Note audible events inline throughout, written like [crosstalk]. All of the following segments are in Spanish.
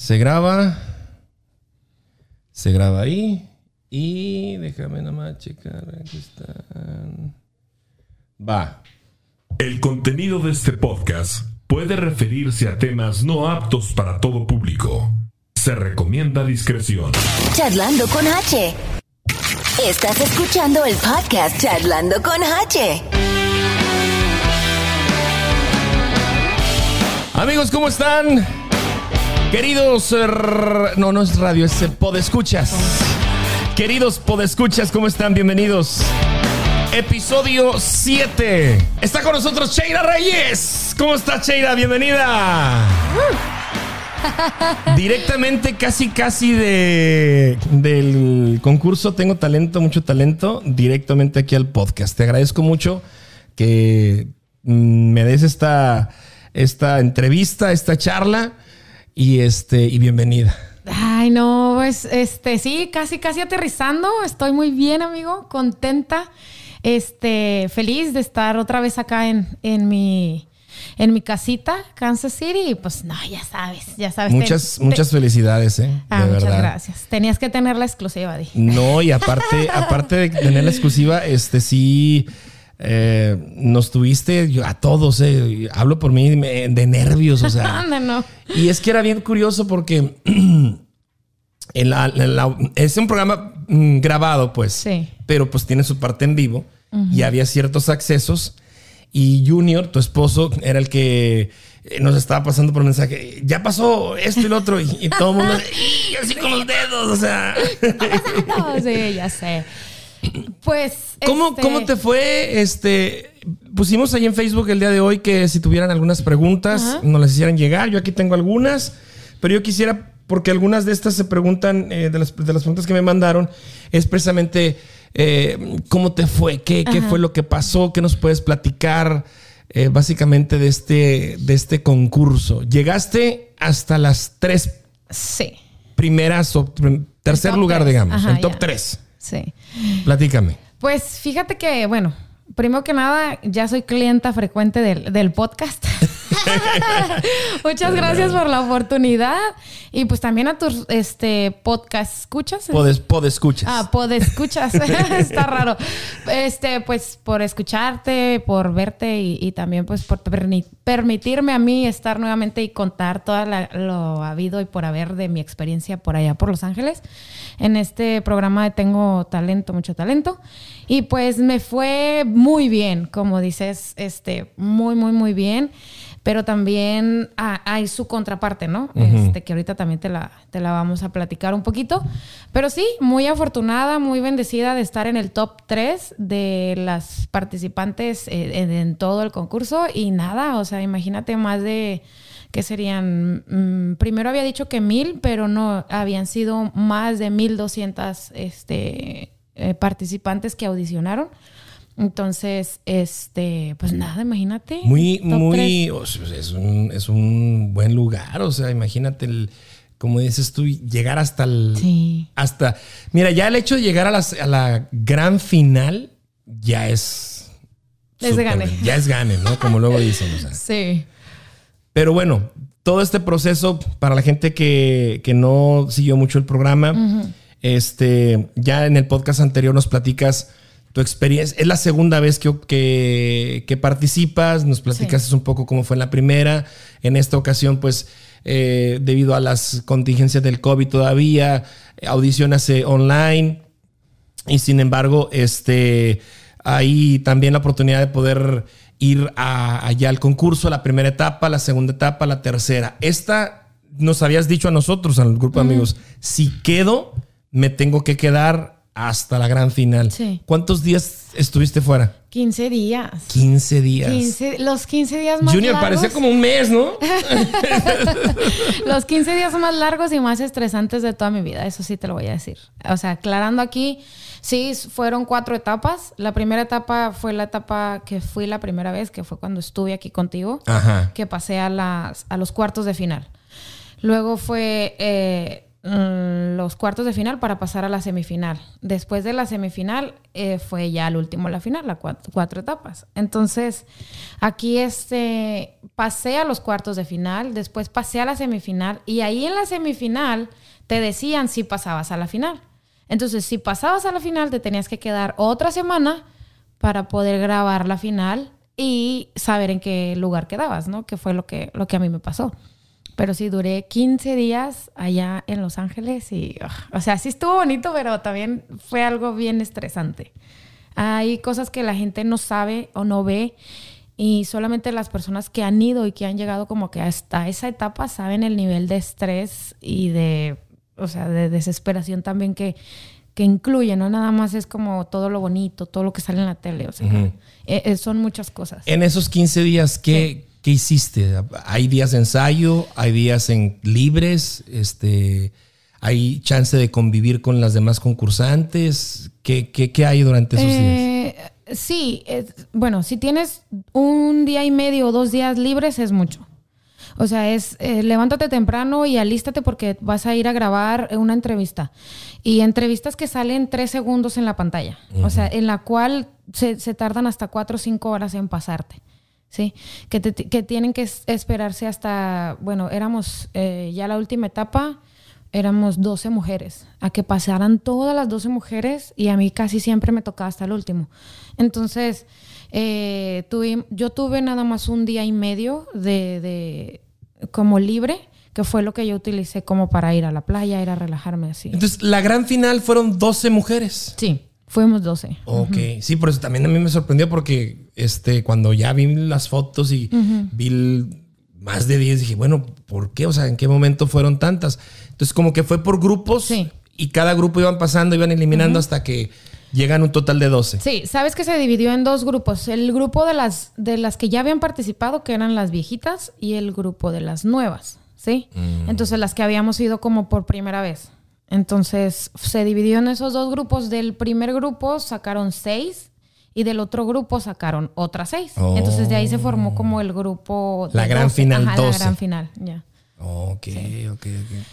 Se graba. Se graba ahí. Y déjame nomás checar. Aquí están. Va. El contenido de este podcast puede referirse a temas no aptos para todo público. Se recomienda discreción. Charlando con H. Estás escuchando el podcast Charlando con H. Amigos, ¿cómo están? Queridos. eh, r- No, no es radio, es eh, podescuchas. Queridos podescuchas, ¿cómo están? Bienvenidos. Episodio 7. Está con nosotros Cheira Reyes. ¿Cómo está Cheira? Bienvenida. [laughs] Directamente, casi, casi de, del concurso Tengo Talento, mucho talento, directamente aquí al podcast. Te agradezco mucho que mm, me des esta, esta entrevista, esta charla y, este, y bienvenida. Ay, no, pues este, sí, casi, casi aterrizando. Estoy muy bien, amigo, contenta, este, feliz de estar otra vez acá en, en mi, en mi casita, Kansas City. Y pues, no, ya sabes, ya sabes. Muchas, muchas felicidades, ¿eh? Ah, de muchas verdad. gracias. Tenías que tener la exclusiva, di. No, y aparte, aparte de tener la exclusiva, este sí eh, nos tuviste yo, a todos, eh, hablo por mí me- de nervios, o sea. [laughs] No. y es que era bien curioso porque [clears throat] en la- en la- es un programa mm, grabado, pues, Sí. pero pues tiene su parte en vivo y había ciertos accesos. Y Junior, tu esposo, era el que eh, nos estaba pasando por mensaje. Ya pasó esto y lo otro. Y, y todo el mundo, [laughs] así con los dedos, o sea. [laughs] Sí, ya sé. [coughs] Pues. ¿Cómo, este, ¿Cómo te fue? Este, pusimos ahí en Facebook el día de hoy que si tuvieran algunas preguntas, Ajá. nos las hicieran llegar. Yo aquí tengo algunas, pero yo quisiera, porque algunas de estas se preguntan, eh, de, las, de las preguntas que me mandaron, es precisamente eh, cómo te fue, qué, qué fue lo que pasó, qué nos puedes platicar eh, básicamente de este, de este concurso. Llegaste hasta las tres Sí, primeras o tercer lugar, tres. digamos, Ajá, el top ya. tres. sí. Platícame. Pues fíjate que, bueno, primero que nada, ya soy clienta frecuente del, del podcast. [laughs] [laughs] Muchas gracias por la oportunidad. Y pues también a tus este, podcast escuchas. Podes, podescuchas. Ah, pod escuchas. [laughs] Está raro. Este, pues por escucharte, por verte y, y también pues por permitirme a mí estar nuevamente y contar todo lo habido y por haber de mi experiencia por allá por Los Ángeles. En este programa de Tengo Talento, mucho talento. Y pues me fue muy bien, como dices, este, muy, muy, muy bien. Pero también ah, hay su contraparte, ¿no? Este, que ahorita también te la, te la vamos a platicar un poquito. Pero sí, muy afortunada, muy bendecida de estar en el top 3 de las participantes eh, en, en todo el concurso. Y nada, o sea, imagínate más de que serían, mm, primero había dicho que mil, pero no, habían sido más de 1200 este, eh, participantes que audicionaron. Entonces, este, pues nada, imagínate. Muy, muy, o sea, es un, es un buen lugar, o sea, imagínate el, como dices tú, llegar hasta el, Sí. hasta, mira, ya el hecho de llegar a, las- a la gran final ya es, Es súper gane. ya es gane, ¿no? Como luego dicen, o sea. [laughs] Sí. Pero bueno, todo este proceso, para la gente que, que no siguió mucho el programa, este, ya en el podcast anterior nos platicas tu experiencia. Es la segunda vez que, que, que participas, nos platicas un poco cómo fue en la primera. En esta ocasión, pues, eh, debido a las contingencias del COVID todavía, audicionas eh, online. Y sin embargo, este, hay también la oportunidad de poder ir a- allá al concurso, la primera etapa, la segunda etapa, la tercera. Esta nos habías dicho a nosotros, al grupo de amigos, si quedo, me tengo que quedar hasta la gran final. Sí. ¿Cuántos días estuviste fuera? 15 días. 15 días. 15 los 15 días más Junior, largos. parecía como un mes, ¿no? [laughs] Los 15 días más largos y más estresantes de toda mi vida, eso sí te lo voy a decir. O sea, aclarando aquí, sí, fueron cuatro etapas. La primera etapa fue la etapa que fui la primera vez, que fue cuando estuve aquí contigo, Ajá. que pasé a, las, a los cuartos de final. Luego fue eh, mm, los cuartos de final para pasar a la semifinal. Después de la semifinal eh, fue ya el último la final, las cuatro, cuatro, etapas. Entonces, aquí este, pasé a los cuartos de final, después pasé a la semifinal y ahí en la semifinal te decían si pasabas a la final. Entonces, si pasabas a la final, te tenías que quedar otra semana para poder grabar la final y saber en qué lugar quedabas, ¿no? Que fue lo que, lo que a mí me pasó. Pero sí, duré 15 días allá en Los Ángeles y, o sea, sí estuvo bonito, pero también fue algo bien estresante. Hay cosas que la gente no sabe o no ve y solamente las personas que han ido y que han llegado como que hasta esa etapa saben el nivel de estrés y de, o sea, de desesperación también que, que incluye, no nada más es como todo lo bonito, todo lo que sale en la tele, o sea, eh, eh, son muchas cosas. En esos 15 días, ¿qué, ¿Qué hiciste? ¿Hay días de ensayo? ¿Hay días en libres? Este, ¿Hay chance de convivir con las demás concursantes? ¿Qué, qué, hay durante esos días? Eh, sí, bueno, si tienes un día y medio o dos días libres es mucho. O sea, es eh, levántate temprano y alístate porque vas a ir a grabar una entrevista. Y entrevistas que salen tres segundos en la pantalla. O sea, en la cual se, se tardan hasta cuatro o cinco horas en pasarte. ¿Sí? Que, que tienen que esperarse hasta, bueno, éramos eh, ya la última etapa, éramos 12 mujeres, a que pasaran todas las 12 mujeres y a mí casi siempre me tocaba hasta el último. Entonces, eh, tuve, yo tuve nada más un día y medio de, de, como libre que fue lo que yo utilicé como para ir a la playa, ir a relajarme así. Entonces, la gran final fueron 12 mujeres. Sí. Fuimos 12. Ok, sí, por eso también a mí me sorprendió porque este, cuando ya vi las fotos y vi más de 10, dije, bueno, ¿por qué? O sea, ¿en qué momento fueron tantas? Entonces, como que fue por grupos sí. y cada grupo iban pasando, iban eliminando hasta que llegan un total de 12. Sí, sabes que se dividió en dos grupos. El grupo de las, de las que ya habían participado, que eran las viejitas, y el grupo de las nuevas, ¿sí? Mm. Entonces, las que habíamos ido como por primera vez. Entonces se dividió en esos dos grupos. Del primer grupo sacaron seis y del otro grupo sacaron otras seis. Entonces de ahí se formó como el grupo... la gran final Ajá, La gran final, ya. Ok, ok, ok.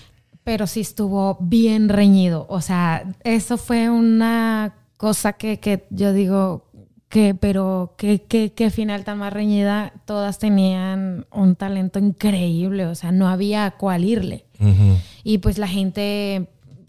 Pero sí estuvo bien reñido. O sea, eso fue una cosa que, que yo digo que, pero qué que, final tan más reñida. Todas tenían un talento increíble. O sea, no había cuál irle. Y pues la gente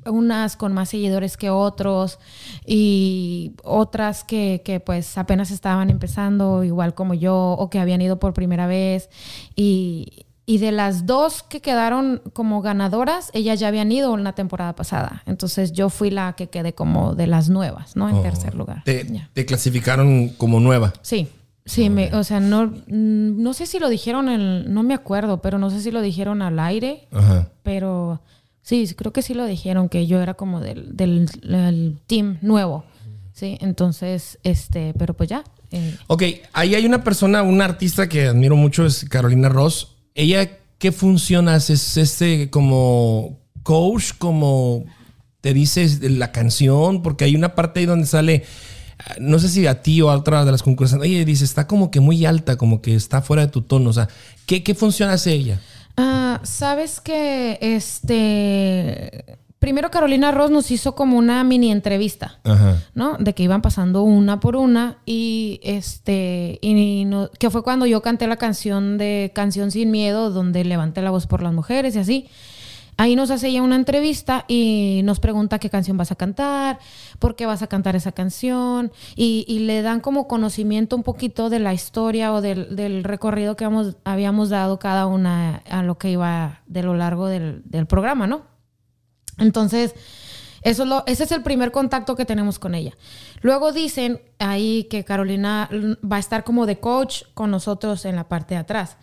unas con más seguidores que otros y otras que, que, pues apenas estaban empezando, igual como yo, o que habían ido por primera vez. Y, y de las dos que quedaron como ganadoras, ellas ya habían ido una temporada pasada. Entonces yo fui la que quedé como de las nuevas, ¿no? En oh. tercer lugar. Te, te, clasificaron como nueva? Sí. Sí, me, o sea, no, no sé si lo dijeron, el, no me acuerdo, pero no sé si lo dijeron al aire, Ajá. pero Sí, creo que sí lo dijeron, que yo era como del, del, team nuevo. Sí, entonces, este, pero pues ya. Eh. Ok, ahí hay una persona, una artista que admiro mucho, es Carolina Ross. Ella, ¿qué función hace? ¿Es este como coach, como te dice la canción? Porque hay una parte ahí donde sale no sé si a ti o a otra de las concursantes, oye, dice, está como que muy alta, como que está fuera de tu tono. O sea, ¿qué, qué función hace ella? Ah, sabes que este. Primero Carolina Ross nos hizo como una mini entrevista, ¿no? De que iban pasando una por una y este y que fue cuando yo canté la canción de Canción sin miedo donde levanté la voz por las mujeres y así. Ahí nos hace ella una entrevista y nos pregunta qué canción vas a cantar, por qué vas a cantar esa canción y, le dan como conocimiento un poquito de la historia o del, recorrido que habíamos dado cada una a lo que iba de lo largo del, programa, ¿no? Entonces, eso lo, ese es el primer contacto que tenemos con ella. Luego dicen ahí que Carolina va a estar como de coach con nosotros en la parte de atrás.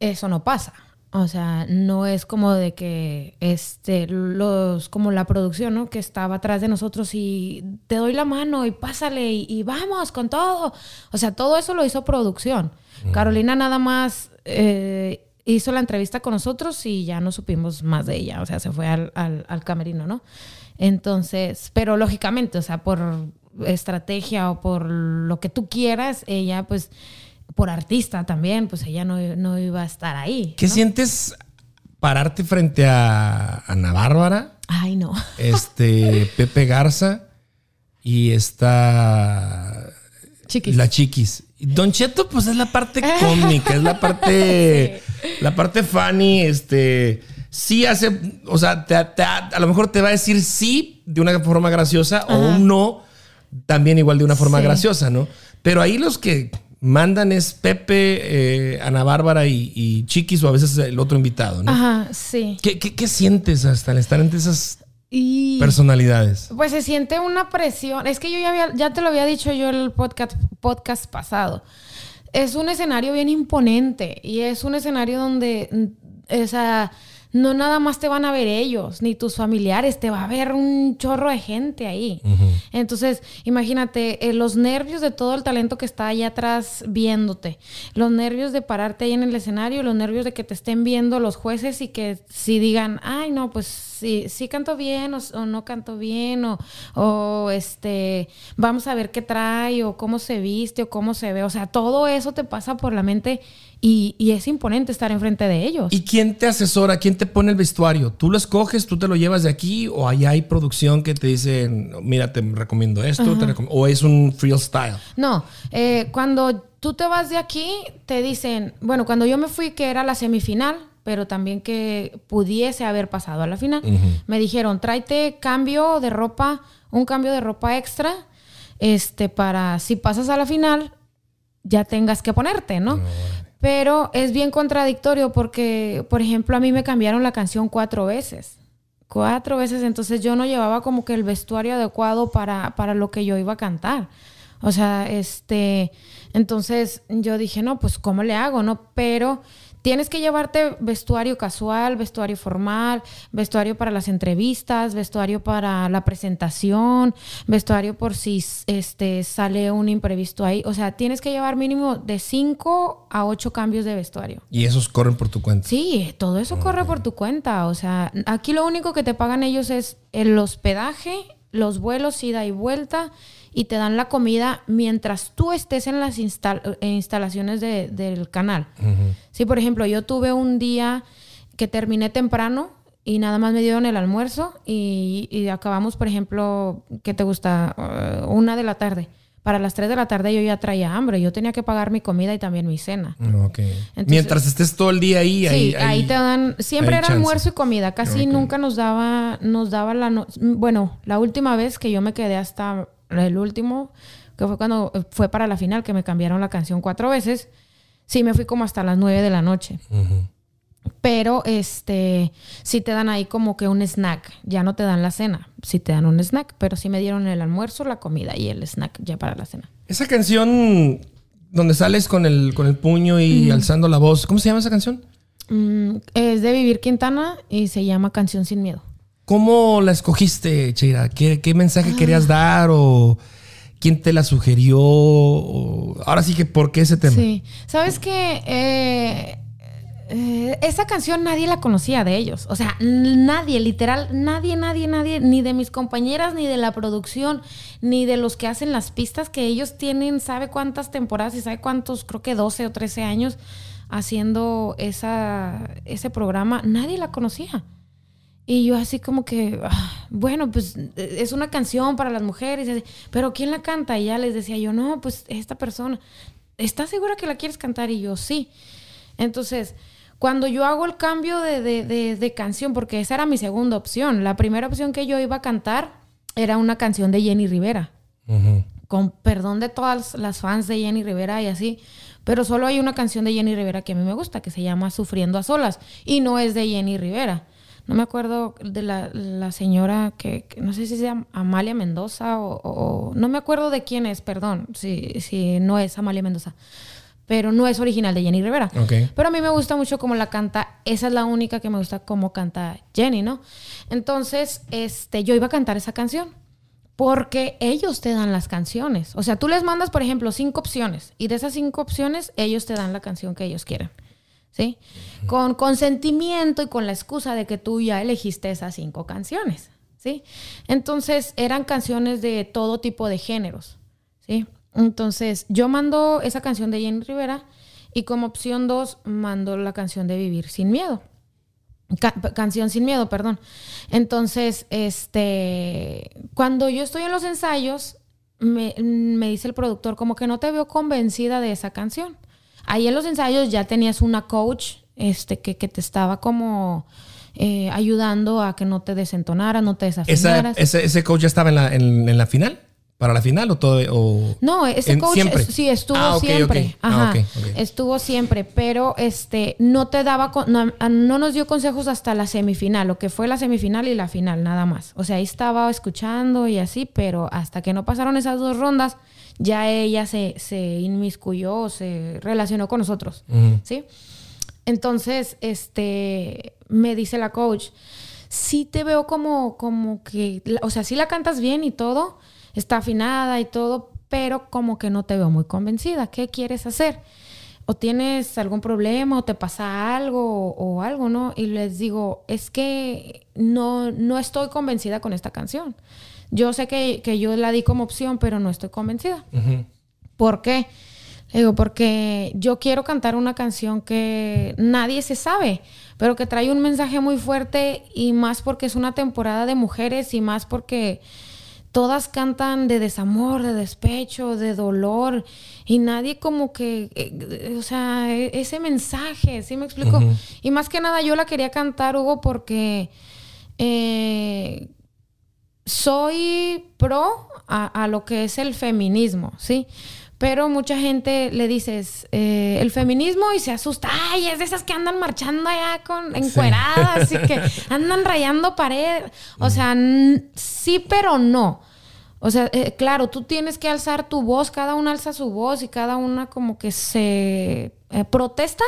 Eso no pasa. O sea, no es como de que este los como la producción, ¿no? Que estaba atrás de nosotros y te doy la mano y pásale y, vamos con todo. O sea, todo eso lo hizo producción. Carolina nada más eh, hizo la entrevista con nosotros y ya no supimos más de ella. O sea, se fue al, al camerino, ¿no? Entonces, pero lógicamente, o sea, por estrategia o por lo que tú quieras, ella pues por artista también, pues ella no, iba a estar ahí. ¿Qué sientes pararte frente a Ana Bárbara, Ay, no. este [laughs] Pepe Garza y está Chiquis. la Chiquis. Don Cheto, pues es la parte [laughs] cómica, es la parte, la parte funny, este, sí hace, o sea, te- te- a lo mejor te va a decir sí de una forma graciosa o un no también igual de una forma Sí. graciosa, ¿no? Pero ahí los que mandan es Pepe, eh, Ana Bárbara y, y Chiquis o a veces el otro invitado, ¿no? Ajá, sí. ¿Qué, qué, qué sientes hasta al estar entre esas Y personalidades? pues se siente una presión. Es que yo ya, había- ya te lo había dicho yo en el podcast, podcast pasado. Es un escenario bien imponente y es un escenario donde, o sea, no nada más te van a ver ellos, ni tus familiares, te va a ver un chorro de gente ahí. Entonces, imagínate, eh, los nervios de todo el talento que está allá atrás viéndote, los nervios de pararte ahí en el escenario, los nervios de que te estén viendo los jueces y que si digan, ay, no, pues sí, sí canto bien o, o no canto bien o, o, este, vamos a ver qué trae o cómo se viste o cómo se ve. O sea, todo eso te pasa por la mente y, y es imponente estar enfrente de ellos. ¿Y quién te asesora? ¿Quién te pone el vestuario? ¿Tú lo escoges? ¿Tú te lo llevas de aquí? ¿O allá hay producción que te dicen, mira, te recomiendo esto? te recom- ¿O es un freestyle? No, eh, cuando tú te vas de aquí, te dicen, bueno, cuando yo me fui, que era la semifinal, pero también que pudiese haber pasado a la final, me dijeron, tráete cambio de ropa, un cambio de ropa extra, este, para si pasas a la final, ya tengas que ponerte, ¿no? Pero es bien contradictorio porque, por ejemplo, a mí me cambiaron la canción cuatro veces. Cuatro veces, entonces yo no llevaba como que el vestuario adecuado para, para lo que yo iba a cantar. O sea, este, entonces yo dije, no, pues ¿cómo le hago? No, pero tienes que llevarte vestuario casual, vestuario formal, vestuario para las entrevistas, vestuario para la presentación, vestuario por si este sale un imprevisto ahí. O sea, tienes que llevar mínimo de 5 a 8 cambios de vestuario. Y esos corren por tu cuenta. Sí, todo eso corre por tu cuenta. O sea, aquí lo único que te pagan ellos es el hospedaje, los vuelos, ida y vuelta, y te dan la comida mientras tú estés en las instal- eh, instalaciones de- del canal. Sí, por ejemplo, yo tuve un día que terminé temprano y nada más me dieron el almuerzo y, y acabamos, por ejemplo, ¿qué te gusta? Uh, una de la tarde. Para las tres de la tarde yo ya traía hambre. Yo tenía que pagar mi comida y también mi cena. Ok. Mientras estés todo el día ahí, Sí, ahí, ahí, te dan, siempre era chance. almuerzo y comida, casi nunca nos daba, nos daba la, no- bueno, la última vez que yo me quedé hasta el último, que fue cuando eh, fue para la final, que me cambiaron la canción cuatro veces, sí me fui como hasta las nueve de la noche. Pero este, sí te dan ahí como que un snack, ya no te dan la cena, sí te dan un snack, pero sí me dieron el almuerzo, la comida y el snack ya para la cena. Esa canción donde sales con el, con el puño y alzando la voz, ¿cómo se llama esa canción? Mm, es de Vivir Quintana y se llama Canción sin Miedo. ¿Cómo la escogiste, Cheira? ¿Qué, qué mensaje querías dar o quién te la sugirió? O- ahora sí que, ¿por qué ese tema? Sí. ¿Sabes qué? Eh, eh, esa canción nadie la conocía de ellos. O sea, nadie, literal, nadie, nadie, nadie, ni de mis compañeras, ni de la producción, ni de los que hacen las pistas, que ellos tienen, sabe cuántas temporadas y sabe cuántos, creo que 12 o 13 años haciendo esa, ese programa. Nadie la conocía. Y yo así como que, ah, bueno, pues eh, es una canción para las mujeres, así, pero ¿quién la canta? Y ya les decía yo, no, pues esta persona, ¿estás segura que la quieres cantar? Y yo, sí. Entonces, cuando yo hago el cambio de, de- de- de canción, porque esa era mi segunda opción, la primera opción que yo iba a cantar era una canción de Jenny Rivera con perdón de todas las fans de Jenny Rivera y así, pero solo hay una canción de Jenny Rivera que a mí me gusta, que se llama Sufriendo a Solas, y no es de Jenny Rivera. No me acuerdo de la, la señora que, que no sé si sea Amalia Mendoza o, o- no me acuerdo de quién es, perdón, si, si no es Amalia Mendoza, pero no es original de Jenny Rivera. Pero a mí me gusta mucho cómo la canta. Esa es la única que me gusta cómo canta Jenny, ¿no? Entonces, este, yo iba a cantar esa canción. Porque ellos te dan las canciones. O sea, tú les mandas, por ejemplo, cinco opciones. Y de esas cinco opciones, ellos te dan la canción que ellos quieren. ¿Sí? Con consentimiento y con la excusa de que tú ya elegiste esas cinco canciones. ¿Sí? Entonces, eran canciones de todo tipo de géneros. ¿Sí? Entonces, yo mando esa canción de Jenny Rivera y como opción dos, mando la canción de Vivir sin Miedo. Ca- canción sin miedo, perdón. Entonces, este, cuando yo estoy en los ensayos, me, me dice el productor como que no te veo convencida de esa canción. Ahí en los ensayos ya tenías una coach, este, que, que te estaba como eh, ayudando a que no te desentonaras, no te Esa, desafinaras. ese, ese coach ya estaba en la, en, en la final. ¿Para la final o todo? O... No, ese En- coach siempre. es- sí estuvo Ah, siempre. Ah, Ajá. ok, ok. Estuvo siempre, pero este no te daba con- no, a- no nos dio consejos hasta la semifinal, lo que fue la semifinal y la final nada más. O sea, ahí estaba escuchando y así, pero hasta que no pasaron esas dos rondas, ya ella se, se inmiscuyó, se relacionó con nosotros. ¿Sí? Entonces, este, me dice la coach, sí te veo como, como que, o sea, sí la cantas bien y todo, está afinada y todo, pero como que no te veo muy convencida. ¿Qué quieres hacer? O tienes algún problema o te pasa algo o, o algo, ¿no? Y les digo, es que no, no estoy convencida con esta canción. Yo sé que, que yo la di como opción, pero no estoy convencida. Ujú. ¿Por qué? Le digo, porque yo quiero cantar una canción que nadie se sabe, pero que trae un mensaje muy fuerte y más porque es una temporada de mujeres y más porque todas cantan de desamor, de despecho, de dolor y nadie como que, eh, o sea, e- ese mensaje, ¿sí me explico? Y más que nada yo la quería cantar, Hugo, porque... eh, soy pro a, a lo que es el feminismo, ¿sí? Pero mucha gente le dices eh, el feminismo y se asusta. Ay, es de esas que andan marchando allá con encueradas y que [laughs] andan rayando pared. O sea, sí, pero no. O sea, eh, claro, tú tienes que alzar tu voz, cada una alza su voz y cada una como que se eh, protesta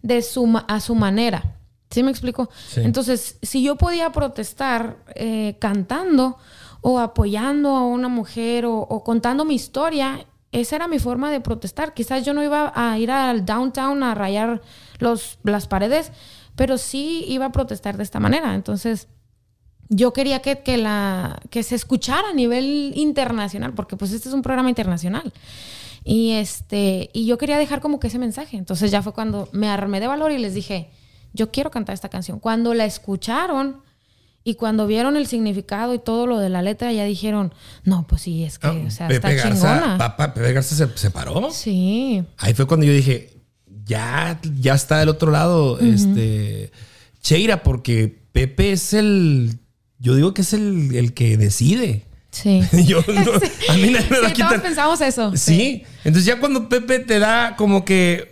de su, a su manera. ¿Sí me explico? Sí. Entonces, si yo podía protestar eh, cantando o apoyando a una mujer o, o contando mi historia, esa era mi forma de protestar. Quizás yo no iba a ir al downtown a rayar los, las paredes, pero sí iba a protestar de esta manera. Entonces, yo quería que, que, la, que se escuchara a nivel internacional, porque pues este es un programa internacional. Y, este, y yo quería dejar como que ese mensaje. Entonces ya fue cuando me armé de valor y les dije, yo quiero cantar esta canción. Cuando la escucharon y cuando vieron el significado y todo lo de la letra, ya dijeron, no, pues sí, es que, Ah, o sea, Pepe está Garza, chingona. papá, Pepe Garza se, se paró. Sí, Ahí fue cuando yo dije, ya, ya está del otro lado, este, Cheira, porque Pepe es el, yo digo que es el, el que decide. sí. [laughs] Yo [laughs] no- a mí nadie me Sí, todos pensamos eso. Sí. Entonces ya cuando Pepe te da como que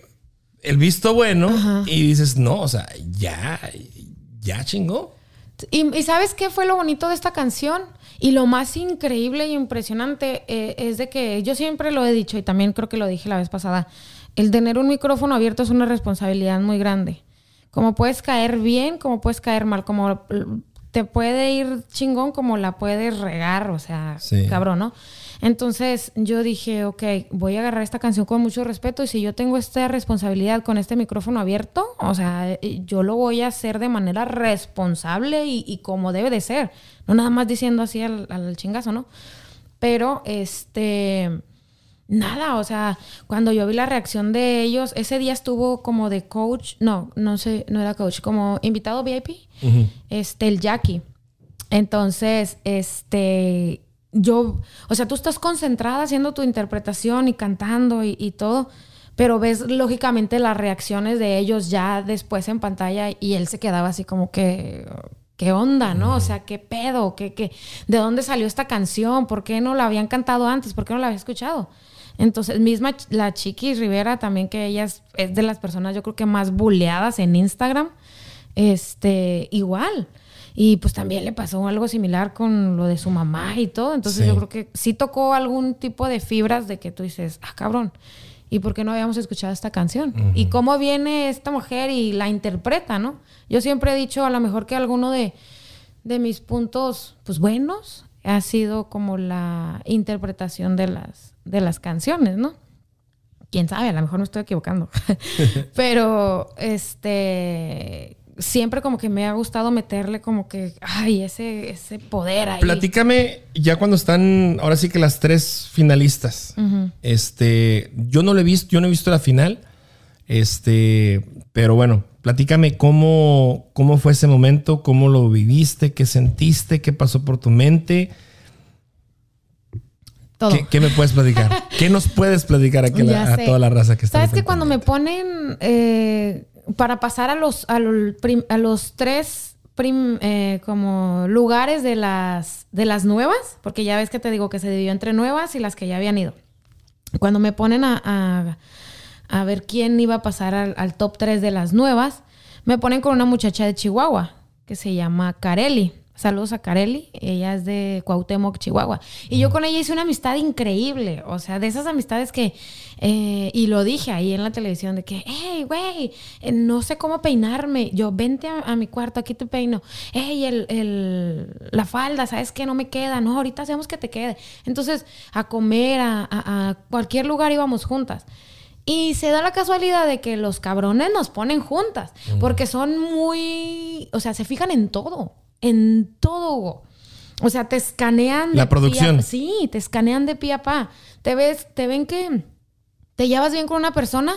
el visto bueno y dices, no, o sea, ya, ya chingó. Y, y ¿sabes qué fue lo bonito de esta canción? Y lo más increíble y impresionante eh, es de que yo siempre lo he dicho y también creo que lo dije la vez pasada, el tener un micrófono abierto es una responsabilidad muy grande. Como puedes caer bien, como puedes caer mal, como te puede ir chingón, como la puedes regar, o sea, Sí. cabrón, ¿no? Entonces yo dije, ok, voy a agarrar esta canción con mucho respeto y si yo tengo esta responsabilidad con este micrófono abierto, o sea, eh, yo lo voy a hacer de manera responsable y, y como debe de ser, no nada más diciendo así al, al chingazo, ¿no? Pero, este, nada, o sea, cuando yo vi la reacción de ellos, ese día estuvo como de coach, no, no sé, no era coach, como invitado VIP, este, el Jackie. Entonces, este, yo, o sea, tú estás concentrada haciendo tu interpretación y cantando y, todo, pero ves lógicamente las reacciones de ellos ya después en pantalla y él se quedaba así como que, ¿qué onda, no? O sea, ¿qué pedo? ¿Qué, qué? ¿De dónde salió esta canción? ¿Por qué no la habían cantado antes? ¿Por qué no la había escuchado? Entonces, misma la Chiqui Rivera también, que ella es, es de las personas yo creo que más buleadas en Instagram, este, igual. Y pues también le pasó algo similar con lo de su mamá y todo. Entonces Sí. yo creo que sí tocó algún tipo de fibras de que tú dices, ah, cabrón, ¿y por qué no habíamos escuchado esta canción? ¿Y cómo viene esta mujer y la interpreta, no? Yo siempre he dicho a lo mejor que alguno de, de mis puntos, pues buenos, ha sido como la interpretación de las, de las canciones, ¿no? quién sabe, a lo mejor me estoy equivocando. [laughs] Pero este siempre como que me ha gustado meterle como que ay, ese ese poder ahí. Platícame ya cuando están, ahora sí que las tres finalistas. Este, yo no lo he visto, yo no he visto la final. Este, pero bueno, platícame cómo, cómo fue ese momento, cómo lo viviste, qué sentiste, qué pasó por tu mente. Todo. ¿Qué, qué me puedes platicar? [laughs] ¿Qué nos puedes platicar aquí a, la- a toda la raza que está? ¿Sabes que cuando me ponen eh, para pasar a los, a los, a los tres prim- eh, como lugares de las, de las nuevas? Porque ya ves que te digo que se dividió entre nuevas y las que ya habían ido. Cuando me ponen a, a- ver quién iba a pasar al, al top 3 de las nuevas, me ponen con una muchacha de Chihuahua que se llama Kareli. Saludos a Kareli, ella es de Cuauhtémoc, Chihuahua. Y yo con ella hice una amistad increíble, o sea, de esas amistades que, eh, y lo dije ahí en la televisión, de que, hey, güey, eh, no sé cómo peinarme. Yo, vente a, a mi cuarto, aquí te peino. Hey, el, el- la falda, ¿sabes qué? No me queda. No, ahorita hacemos que te quede. Entonces, a comer, a, a- a cualquier lugar íbamos juntas. Y se da la casualidad de que los cabrones nos ponen juntas, porque son muy, o sea, se fijan en todo, en todo. O sea, te escanean. La de producción. pie a- sí, te escanean de pie a pa. Te ves, te ven que te llevas bien con una persona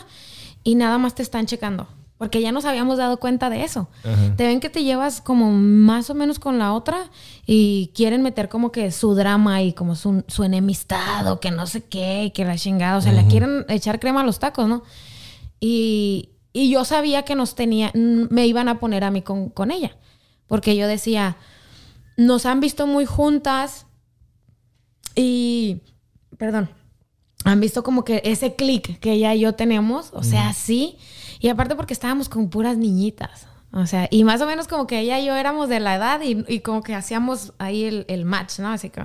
y nada más te están checando. Porque ya nos habíamos dado cuenta de eso. Te ven que te llevas como más o menos con la otra y quieren meter como que su drama y como su, su enemistad o que no sé qué y que la chingada. O sea, le quieren echar crema a los tacos, ¿no? Y, y yo sabía que nos tenía, me iban a poner a mí con, con ella. Porque yo decía, nos han visto muy juntas y, perdón, han visto como que ese clic que ella y yo tenemos, o sea, sí. Y aparte porque estábamos con puras niñitas. O sea, y más o menos como que ella y yo éramos de la edad y, y como que hacíamos ahí el, el match, ¿no? Así que,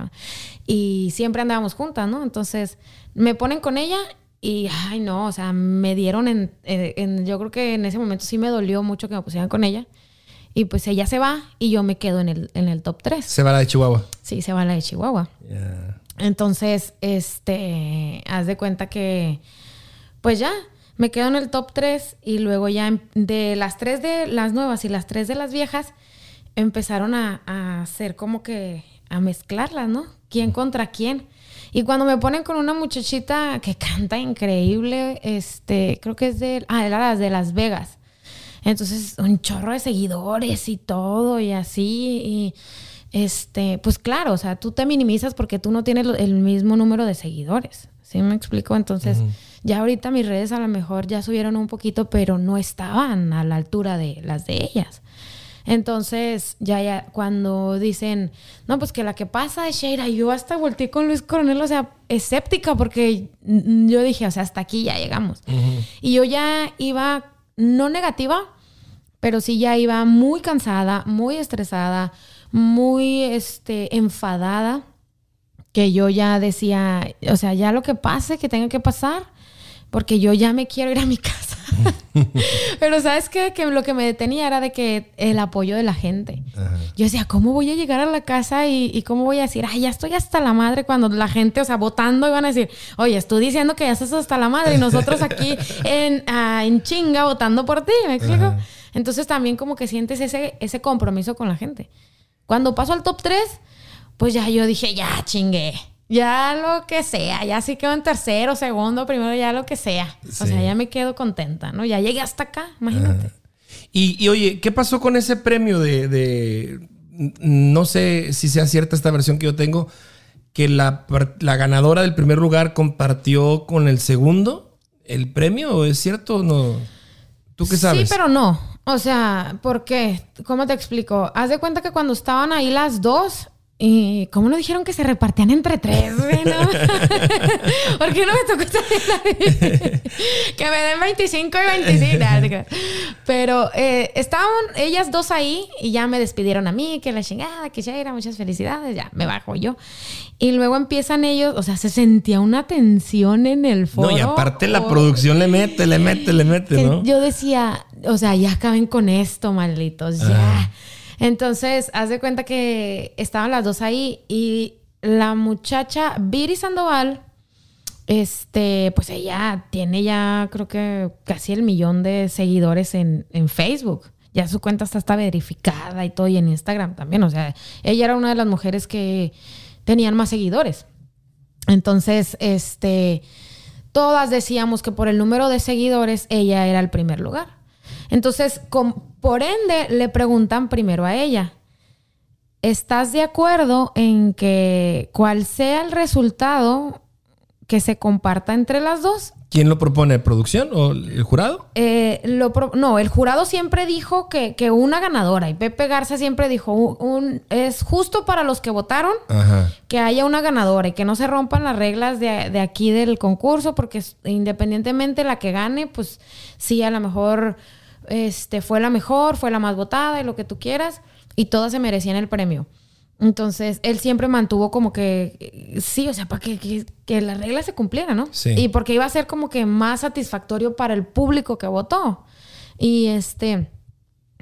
y siempre andábamos juntas, ¿no? Entonces, me ponen con ella y, ay, no, o sea, me dieron en, en- en- yo creo que en ese momento sí me dolió mucho que me pusieran con ella. Y pues ella se va y yo me quedo en el, en el top 3. Se va la de Chihuahua. Sí, se va la de Chihuahua. Entonces, este, haz de cuenta que, pues ya, me quedo en el top 3 y luego ya em- de las tres de las nuevas y las tres de las viejas, empezaron a, a hacer como que, a mezclarlas, ¿no? ¿Quién contra quién? Y cuando me ponen con una muchachita que canta increíble, este, creo que es de, ah, de Las Vegas. Entonces, un chorro de seguidores y todo, y así. Y este, pues claro, o sea, tú te minimizas porque tú no tienes el mismo número de seguidores. ¿Sí me explico? Entonces, ya ahorita mis redes a lo mejor ya subieron un poquito, pero no estaban a la altura de las de ellas. Entonces, ya, ya, cuando dicen, no, pues que la que pasa es Sheira, yo hasta volteé con Luis Coronel, o sea, escéptica, porque yo dije, o sea, hasta aquí ya llegamos. Y yo ya iba, no negativa, pero sí ya iba muy cansada, muy estresada, muy este, enfadada, que yo ya decía, o sea, ya lo que pase, que tenga que pasar, porque yo ya me quiero ir a mi [laughs] casa. [laughs] pero sabes qué? que lo que me detenía era de que el apoyo de la gente. Yo decía, ¿cómo voy a llegar a la casa y, y cómo voy a decir, ay, ya estoy hasta la madre cuando la gente, o sea, votando iban a decir, oye, estoy diciendo que ya estás hasta la madre y nosotros aquí [laughs] en, ah, en chinga votando por ti, ¿me explico? Entonces también como que sientes ese, ese compromiso con la gente. Cuando paso al top 3, pues ya yo dije, ya chingué. Ya lo que sea, ya sí quedo en tercero, segundo, primero, ya lo que sea. O sea, ya me quedo contenta, ¿no? Ya llegué hasta acá, imagínate. Y, y, oye, ¿qué pasó con ese premio de, de- No sé si sea cierta esta versión que yo tengo, que la, la ganadora del primer lugar compartió con el segundo el premio, ¿es cierto o no? ¿Tú qué sabes? Sí, pero no. O sea, ¿por qué? ¿Cómo te explico? Haz de cuenta que cuando estaban ahí las dos, y ¿cómo no dijeron que se repartían entre tres, no? [laughs] ¿Por qué no me tocó salir [laughs] Que me den 25 y 25. Nah, te creas. Pero eh, estaban ellas dos ahí y ya me despidieron a mí, que la chingada, que ya era muchas felicidades, ya me bajo yo. Y luego empiezan ellos, o sea, se sentía una tensión en el foro. no, y aparte la producción le mete, le mete, le mete, ¿no? Yo decía, o sea, ya acaben con esto, malditos, ya. Ah. Entonces, haz de cuenta que estaban las dos ahí y la muchacha Viri Sandoval, este, pues ella tiene ya, creo que casi el millón de seguidores en, en Facebook. Ya su cuenta está, está verificada y todo, y en Instagram también. O sea, ella era una de las mujeres que tenían más seguidores. Entonces, este, todas decíamos que por el número de seguidores ella era el primer lugar. Entonces, con- por ende, le preguntan primero a ella, ¿estás de acuerdo en que cual sea el resultado que se comparta entre las dos? ¿Quién lo propone? ¿Producción o el jurado? Eh, lo pro- no, el jurado siempre dijo que, que una ganadora y Pepe Garza siempre dijo, un, un- es justo para los que votaron Ajá. que haya una ganadora y que no se rompan las reglas de, de aquí del concurso, porque independientemente la que gane, pues sí, a lo mejor este, fue la mejor, fue la más votada y lo que tú quieras, y todas se merecían el premio. Entonces, él siempre mantuvo como que, eh, sí, o sea, para que, que, que la regla se cumpliera, ¿no? Sí. Y porque iba a ser como que más satisfactorio para el público que votó. Y este,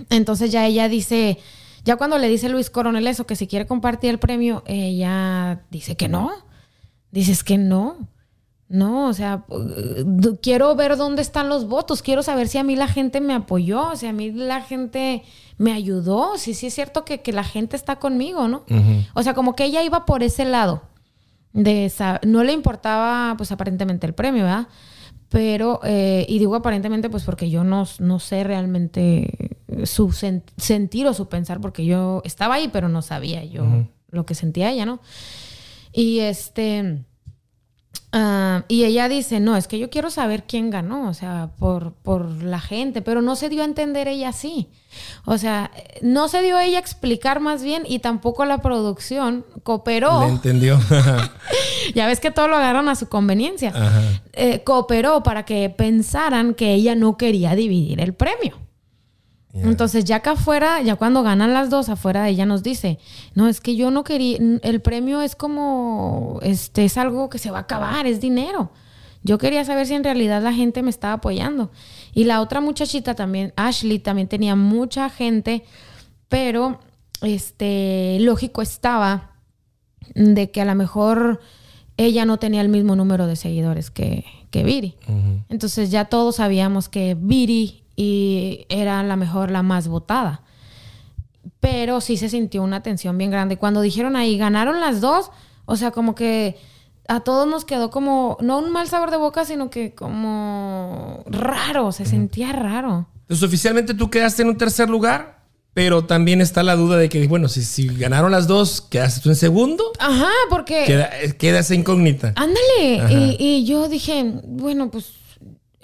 entonces ya ella dice, ya cuando le dice Luis Coronel eso, que si quiere compartir el premio, ella dice que no. Dices que no. No, o sea, quiero ver dónde están los votos, quiero saber si a mí la gente me apoyó, si a mí la gente me ayudó, si sí es cierto que, que la gente está conmigo, ¿no? O sea, como que ella iba por ese lado. De esa, no le importaba, pues aparentemente el premio, ¿verdad? Pero, eh, y digo aparentemente, pues porque yo no, no sé realmente su sen- sentir o su pensar, porque yo estaba ahí, pero no sabía yo lo que sentía ella, ¿no? Y este. Ah, y ella dice, no, es que yo quiero saber quién ganó, o sea, por, por la gente, pero no se dio a entender ella así. O sea, no se dio ella a explicar más bien y tampoco la producción cooperó. Le entendió. [laughs] Ya ves que todo lo agarran a su conveniencia. Ajá. Eh, cooperó para que pensaran que ella no quería dividir el premio. Entonces, ya acá afuera, ya cuando ganan las dos, afuera ella nos dice, no, es que yo no quería, el premio es como, este, es algo que se va a acabar, es dinero. Yo quería saber si en realidad la gente me estaba apoyando. Y la otra muchachita también, Ashley, también tenía mucha gente, pero, este, lógico estaba de que a lo mejor ella no tenía el mismo número de seguidores que, que Viri. Entonces ya todos sabíamos que Viri y era la mejor, la más votada. Pero sí se sintió una tensión bien grande. Cuando dijeron ahí, ganaron las dos, o sea, como que a todos nos quedó como, no un mal sabor de boca, sino que como raro, se sentía raro. Entonces, oficialmente tú quedaste en un tercer lugar, pero también está la duda de que, bueno, si, si ganaron las dos, quedaste tú en segundo, Ajá, porque... queda, queda esa incógnita. Ándale. Y, y yo dije, bueno, pues.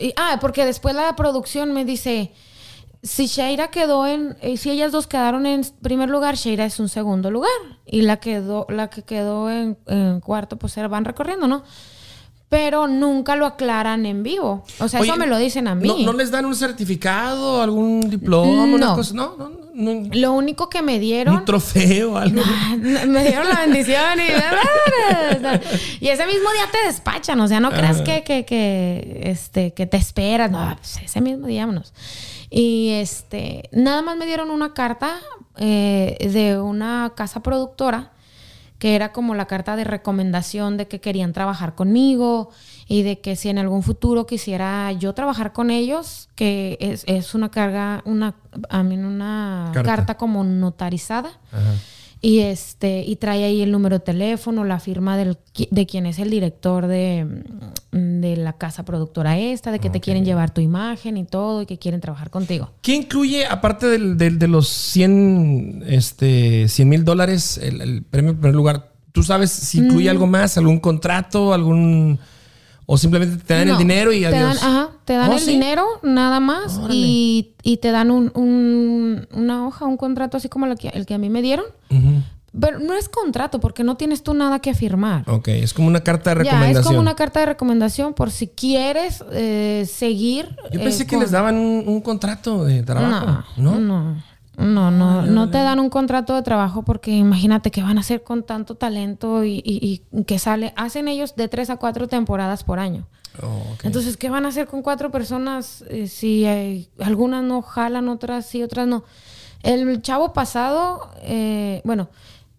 Y- ah, porque después la producción me dice: si Shaira quedó en. eh, si ellas dos quedaron en primer lugar, Shaira es un segundo lugar. Y la, quedó, la que quedó en, en cuarto, pues se van recorriendo, ¿no? Pero nunca lo aclaran en vivo. O sea, Oye, eso me lo dicen a mí. ¿No, no les dan un certificado, algún diploma, una No. cosa? No, no, no, no. Lo único que me dieron. Un trofeo, algo. [laughs] Ah, Me dieron la bendición y, y ese mismo día te despachan, o sea, no creas que, que, que, este, que te esperas, no, pues ese mismo día vámonos. Y este, nada más me dieron una carta eh, de una casa productora que era como la carta de recomendación de que querían trabajar conmigo y de que si en algún futuro quisiera yo trabajar con ellos, que es, es una carga, una, a mí una Carta. carta como notarizada. Ajá. Y este, y trae ahí el número de teléfono, la firma del, de quien es el director de, de la casa productora esta, de que te quieren llevar tu imagen y todo, y que quieren trabajar contigo. ¿Qué incluye, aparte del, del- de los 100 este, mil dólares, el, el premio en primer lugar? ¿Tú sabes si incluye Mm. algo más? ¿Algún contrato? ¿Algún...? ¿O simplemente te dan el dinero y te adiós? dan, ajá, te dan ¿Oh, el sí? dinero, nada más, y, y te dan un, un- una hoja, un contrato así como el que, el que a mí me dieron. Pero no es contrato, porque no tienes tú nada que firmar. Ok, es como una carta de Ya, recomendación. es como una carta de recomendación por si quieres eh, seguir. Yo eh, pensé que con- les daban un, un contrato de trabajo, ¿no? No, no, no, no te dan un contrato de trabajo porque imagínate qué van a hacer con tanto talento y, y- y que sale, hacen ellos de tres a cuatro temporadas por año. Oh. Entonces, ¿qué van a hacer con cuatro personas eh, si hay- algunas no jalan, otras sí, otras no? El chavo pasado, eh, bueno,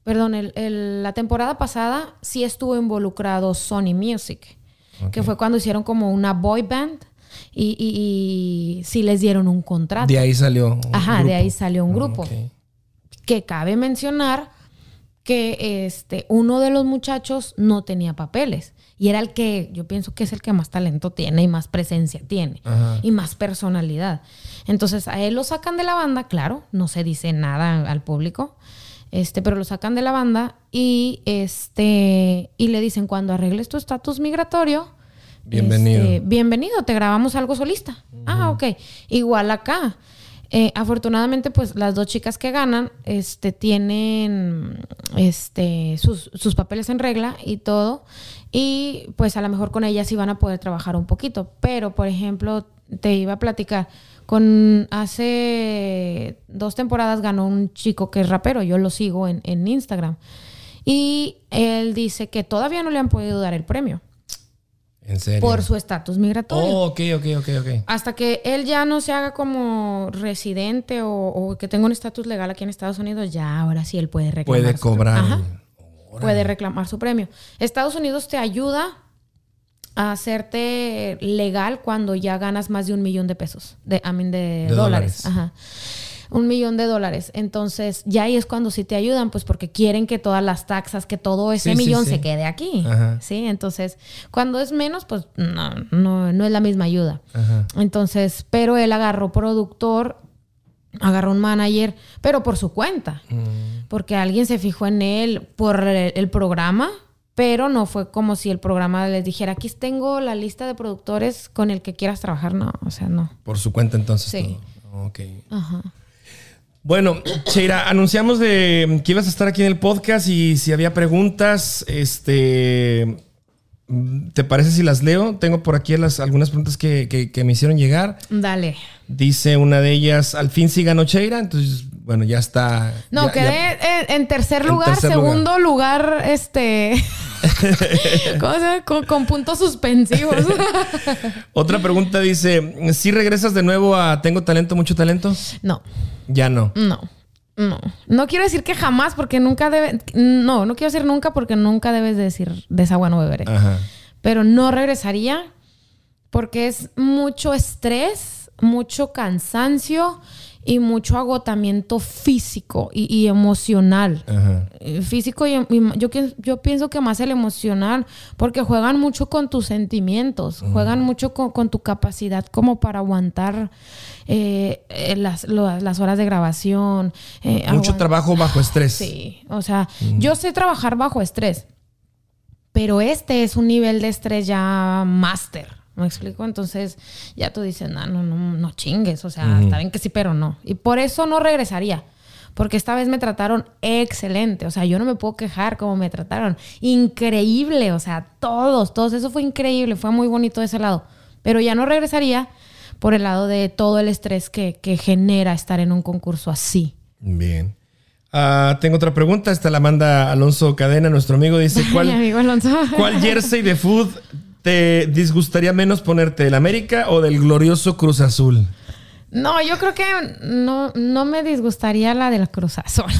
perdón, el- el- la temporada pasada sí estuvo involucrado Sony Music, que fue cuando hicieron como una boy band y, y- y sí les dieron un contrato. de ahí salió. un Ajá, grupo. de ahí salió un Oh, grupo. Que cabe mencionar que este, uno de los muchachos no tenía papeles Y era el que yo pienso que es el que más talento tiene y más presencia tiene Ajá. y más personalidad. Entonces a él lo sacan de la banda, claro, no se dice nada al público, este, pero lo sacan de la banda y este y le dicen cuando arregles tu estatus migratorio, Bienvenido. este, bienvenido, te grabamos algo solista. Ah, ok. Igual acá. Eh, afortunadamente, pues las dos chicas que ganan, este, tienen este, sus, sus papeles en regla y todo. Y pues a lo mejor con ellas sí van a poder trabajar un poquito. Pero, por ejemplo, te iba a platicar. Con hace dos temporadas ganó un chico que es rapero. Yo lo sigo en, en Instagram. Y él dice que todavía no le han podido dar el premio En serio. por su estatus migratorio. Oh, ok, ok, ok, ok. Hasta que él ya no se haga como residente o, o que tenga un estatus legal aquí en Estados Unidos, ya ahora sí él puede reclamar. Puede su- cobrar. Ajá, el- puede reclamar su premio. Estados Unidos te ayuda a hacerte legal cuando ya ganas más de un millón de pesos, de, I mean, de, De dólares. dólares. Ajá. Un millón de dólares. Entonces, ya ahí es cuando sí te ayudan, pues porque quieren que todas las taxas, que todo ese Sí, sí, millón sí. se quede aquí. Ajá. Sí, entonces, cuando es menos, pues no, no, no es la misma ayuda. Ajá. Entonces, pero él agarró productor, agarró un manager, pero por su cuenta. Mm. Porque alguien se fijó en él por el, el programa, pero no fue como si el programa les dijera, aquí tengo la lista de productores con el que quieras trabajar. No, o sea, no. Por su cuenta entonces. Sí. todo. Ok. Ajá. Bueno, Cheira, anunciamos de que ibas a estar aquí en el podcast y si había preguntas, este, ¿te parece si las leo? Tengo por aquí las, algunas preguntas que, que- que me hicieron llegar. Dale. Dice una de ellas, al fin sí ganó Cheira, entonces, bueno, ya está. No, ya- quedé ya- En, en tercer En lugar, tercer segundo lugar, este. [laughs] ¿Cómo se? Con, con puntos suspensivos. [laughs] Otra pregunta dice, ¿si regresas de nuevo a Tengo Talento, Mucho Talento? no. Ya no. No, no. No quiero decir que jamás, porque nunca debe. No, no quiero decir nunca, porque nunca debes de decir de esa agua no beberé. Ajá. Pero no regresaría porque es mucho estrés, mucho cansancio y mucho agotamiento físico y, y emocional. Ajá. Eh, Físico y, y yo, pienso que más el emocional, porque juegan mucho con tus sentimientos, juegan mucho con, con tu capacidad como para aguantar eh, eh, las, horas de grabación. eh, Mucho trabajo bajo estrés. Sí, o sea, yo sé trabajar bajo estrés, pero este es un nivel de estrés ya máster. ¿Me explico? Entonces ya tú dices, no, no, no, no chingues. O sea, está bien que sí, pero no. Y por eso no regresaría. Porque esta vez me trataron excelente. O sea, yo no me puedo quejar como me trataron. Increíble. O sea, todos, todos. Eso fue increíble. Fue muy bonito de ese lado. Pero ya no regresaría por el lado de todo el estrés que, que genera estar en un concurso así. Bien. Ah, tengo otra pregunta. Esta la manda Alonso Cadena, nuestro amigo. Dice, [laughs] ¿cuál, amigo Alonso. ¿cuál jersey de food te disgustaría menos ponerte? ¿El América o del glorioso Cruz Azul? No, yo creo que no, no me disgustaría la del Cruz Azul.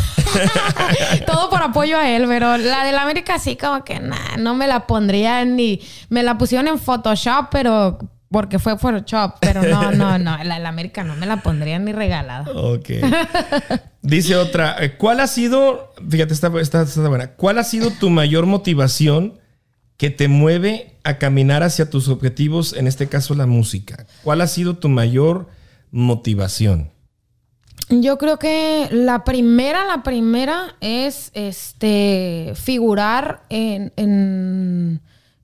[laughs] Todo por apoyo a él, pero la del América sí, como que nah, no me la pondría ni. Me la pusieron en Photoshop, pero porque fue Photoshop. Pero no, no, no. La del América no me la pondría ni regalada. Ok. [laughs] Dice otra, eh, ¿cuál ha sido, fíjate, está buena, ¿cuál ha sido tu mayor motivación que te mueve a caminar hacia tus objetivos, en este caso la música? ¿Cuál ha sido tu mayor motivación? Yo creo que la primera, la primera es este figurar en, en-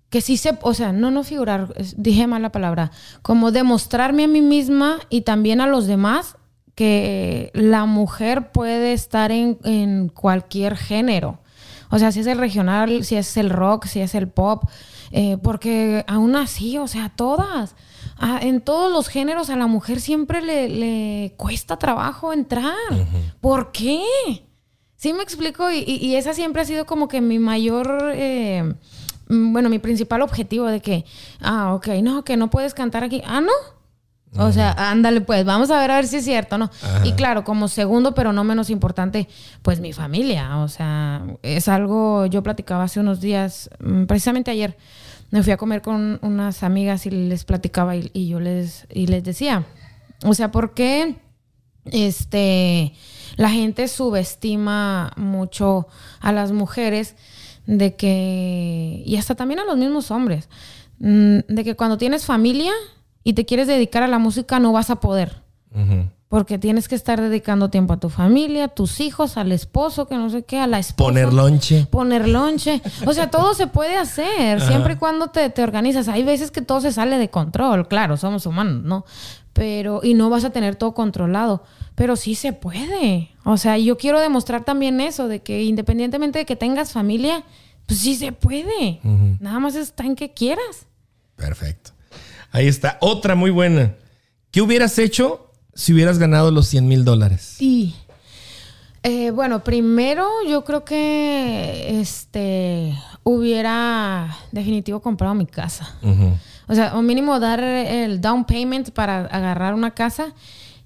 que sí se, o sea, no, no figurar, dije mal la palabra, como demostrarme a mí misma y también a los demás que la mujer puede estar en, en cualquier género. O sea, si es el regional, si es el rock, si es el pop, eh, porque aún así, o sea, todas. En todos los géneros a la mujer siempre le, le cuesta trabajo entrar. ¿Por qué? Sí me explico y, y- y esa siempre ha sido como que mi mayor, eh, mm, bueno, mi principal objetivo de que, ah, ok, no, que no puedes cantar aquí. Ah, no. O sea, ándale pues, vamos a ver a ver si es cierto, ¿no? Y claro, como segundo, pero no menos importante, pues mi familia. O sea, es algo, yo platicaba hace unos días, mm, precisamente ayer, me fui a comer con unas amigas y les platicaba y, y yo les, y les decía, o sea, ¿por qué este, la gente subestima mucho a las mujeres de que, y hasta también a los mismos hombres, mm, de que cuando tienes familia y te quieres dedicar a la música no vas a poder. Porque tienes que estar dedicando tiempo a tu familia, a tus hijos, al esposo, que no sé qué, a la esposa. Poner lonche. Poner lonche. O sea, todo se puede hacer, siempre y cuando te, te organizas. Hay veces que todo se sale de control, claro, somos humanos, ¿no? Pero, y no vas a tener todo controlado. Pero sí se puede. O sea, yo quiero demostrar también eso, de que independientemente de que tengas familia, pues sí se puede. Nada más está en que quieras. Perfecto. Ahí está. Otra muy buena. ¿Qué hubieras hecho si hubieras ganado los 100 mil dólares? Y eh, bueno, primero yo creo que este hubiera definitivo comprado mi casa. O sea, o mínimo dar el down payment para agarrar una casa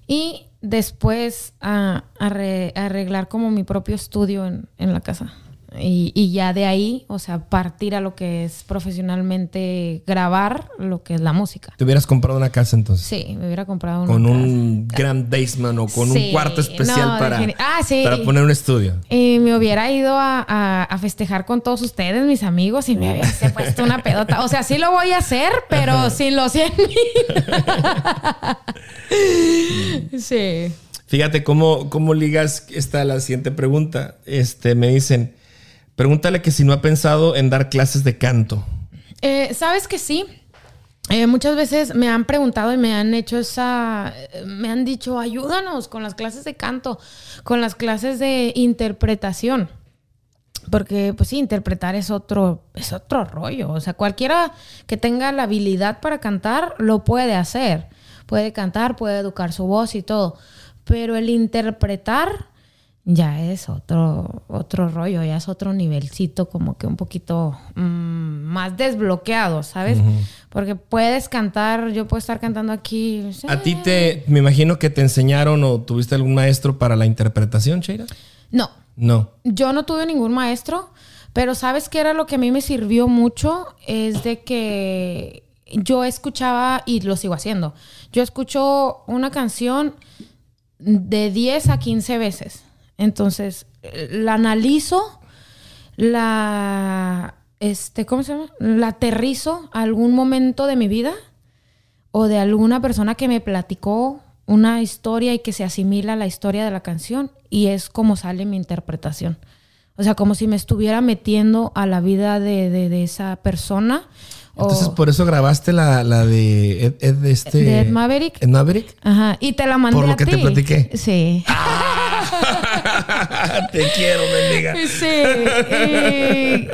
y después a, arreglar como mi propio estudio en, en la casa. Y, ya de ahí, o sea, partir a lo que es profesionalmente grabar lo que es la música. ¿Te hubieras comprado una casa entonces? Sí, me hubiera comprado una Con un gran basement o con un cuarto especial para, ah, para poner un estudio. Y me hubiera ido a, festejar con todos ustedes, mis amigos, y me hubiese [laughs] puesto una pedota. O sea, sí lo voy a hacer, pero sin los 100 mil. [laughs] sí. Fíjate cómo, cómo ligas esta la siguiente pregunta. Este, me dicen... Pregúntale que si no ha pensado en dar clases de canto. Eh, Sabes que sí. Eh, muchas veces me han preguntado y me han hecho esa, me han dicho, ayúdanos con las clases de canto, con las clases de interpretación. Porque, pues sí, interpretar es otro, es otro rollo. O sea, cualquiera que tenga la habilidad para cantar lo puede hacer. Puede cantar, puede educar su voz y todo. Pero el interpretar ya es otro, otro rollo, ya es otro nivelcito como que un poquito mm, más desbloqueado, ¿sabes? Porque puedes cantar, yo puedo estar cantando aquí. ¿A ti te, me imagino que te enseñaron o tuviste algún maestro para la interpretación, Sheila? No. No. Yo no tuve ningún maestro, pero ¿sabes qué era lo que a mí me sirvió mucho? Es de que yo escuchaba, y lo sigo haciendo, yo escucho una canción de 10 a 15 veces entonces, la analizo, la, este, ¿cómo se llama? La aterrizo a algún momento de mi vida o de alguna persona que me platicó una historia y que se asimila a la historia de la canción y es como sale mi interpretación. O sea, como si me estuviera metiendo a la vida de, de esa persona entonces, por eso grabaste la, la de Ed, este... De Ed Maverick. Ed Maverick. Ajá. Y te la mandé Por lo que te platiqué. Sí. [laughs] te quiero, bendiga. Sí.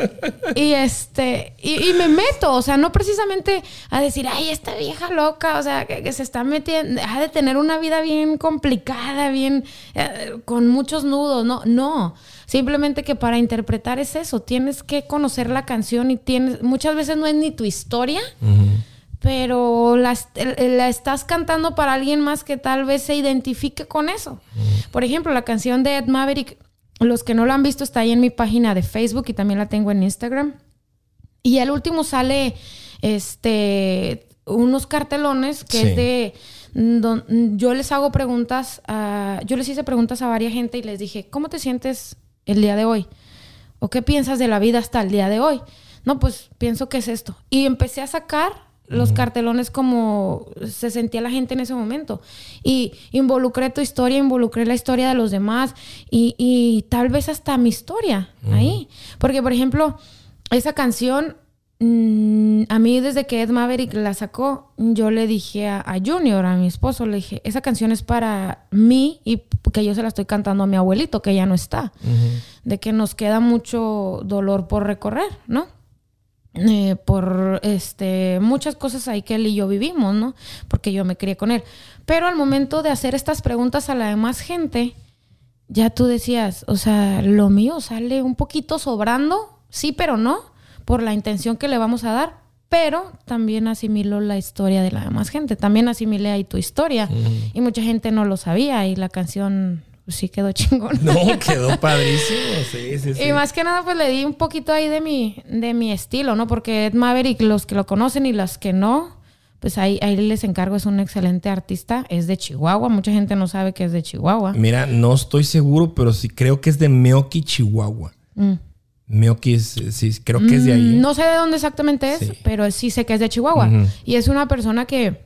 Y, este... Y, me meto, o sea, no precisamente a decir, ay, esta vieja loca, o sea, que, se está metiendo... Ha de tener una vida bien complicada, bien... Eh, con muchos nudos, ¿no? No. Simplemente que para interpretar es eso, tienes que conocer la canción y tienes, muchas veces no es ni tu historia, pero la, estás cantando para alguien más que tal vez se identifique con eso. Por ejemplo, la canción de Ed Maverick, los que no la han visto está ahí en mi página de Facebook y también la tengo en Instagram. Y el último sale este unos cartelones que es de yo les hago preguntas, yo les hice preguntas a varias gente y les dije, ¿cómo te sientes el día de hoy? ¿O qué piensas de la vida hasta el día de hoy? No, pues pienso que es esto. Y empecé a sacar los cartelones como se sentía la gente en ese momento. Y involucré tu historia, involucré la historia de los demás y, tal vez hasta mi historia ahí. Porque, por ejemplo, esa canción Mm, a mí desde que Ed Maverick la sacó, yo le dije a, Junior, a mi esposo, le dije, esa canción es para mí y que yo se la estoy cantando a mi abuelito, que ya no está. De que nos queda mucho dolor por recorrer, ¿no? Eh, por este muchas cosas ahí que él y yo vivimos, ¿no? Porque yo me crié con él. Pero al momento de hacer estas preguntas a la demás gente, ya tú decías, o sea, lo mío sale un poquito sobrando, sí, pero no por la intención que le vamos a dar, pero también asimiló la historia de la demás gente. También asimilé ahí tu historia y mucha gente no lo sabía y la canción pues, sí quedó [laughs] chingón. No, quedó padrísimo, sí, sí, sí. Y más que nada pues le di un poquito ahí de mi, de mi estilo, ¿no? Porque Ed Maverick, los que lo conocen y las que no, pues ahí, ahí les encargo, es un excelente artista, es de Chihuahua, mucha gente no sabe que es de Chihuahua. Mira, no estoy seguro, pero sí creo que es de Meoki, Chihuahua. Mm Mioki, es- sí, creo que es de ahí. Mm, No sé de dónde exactamente es, Sí. pero sí sé que es de Chihuahua. Y es una persona que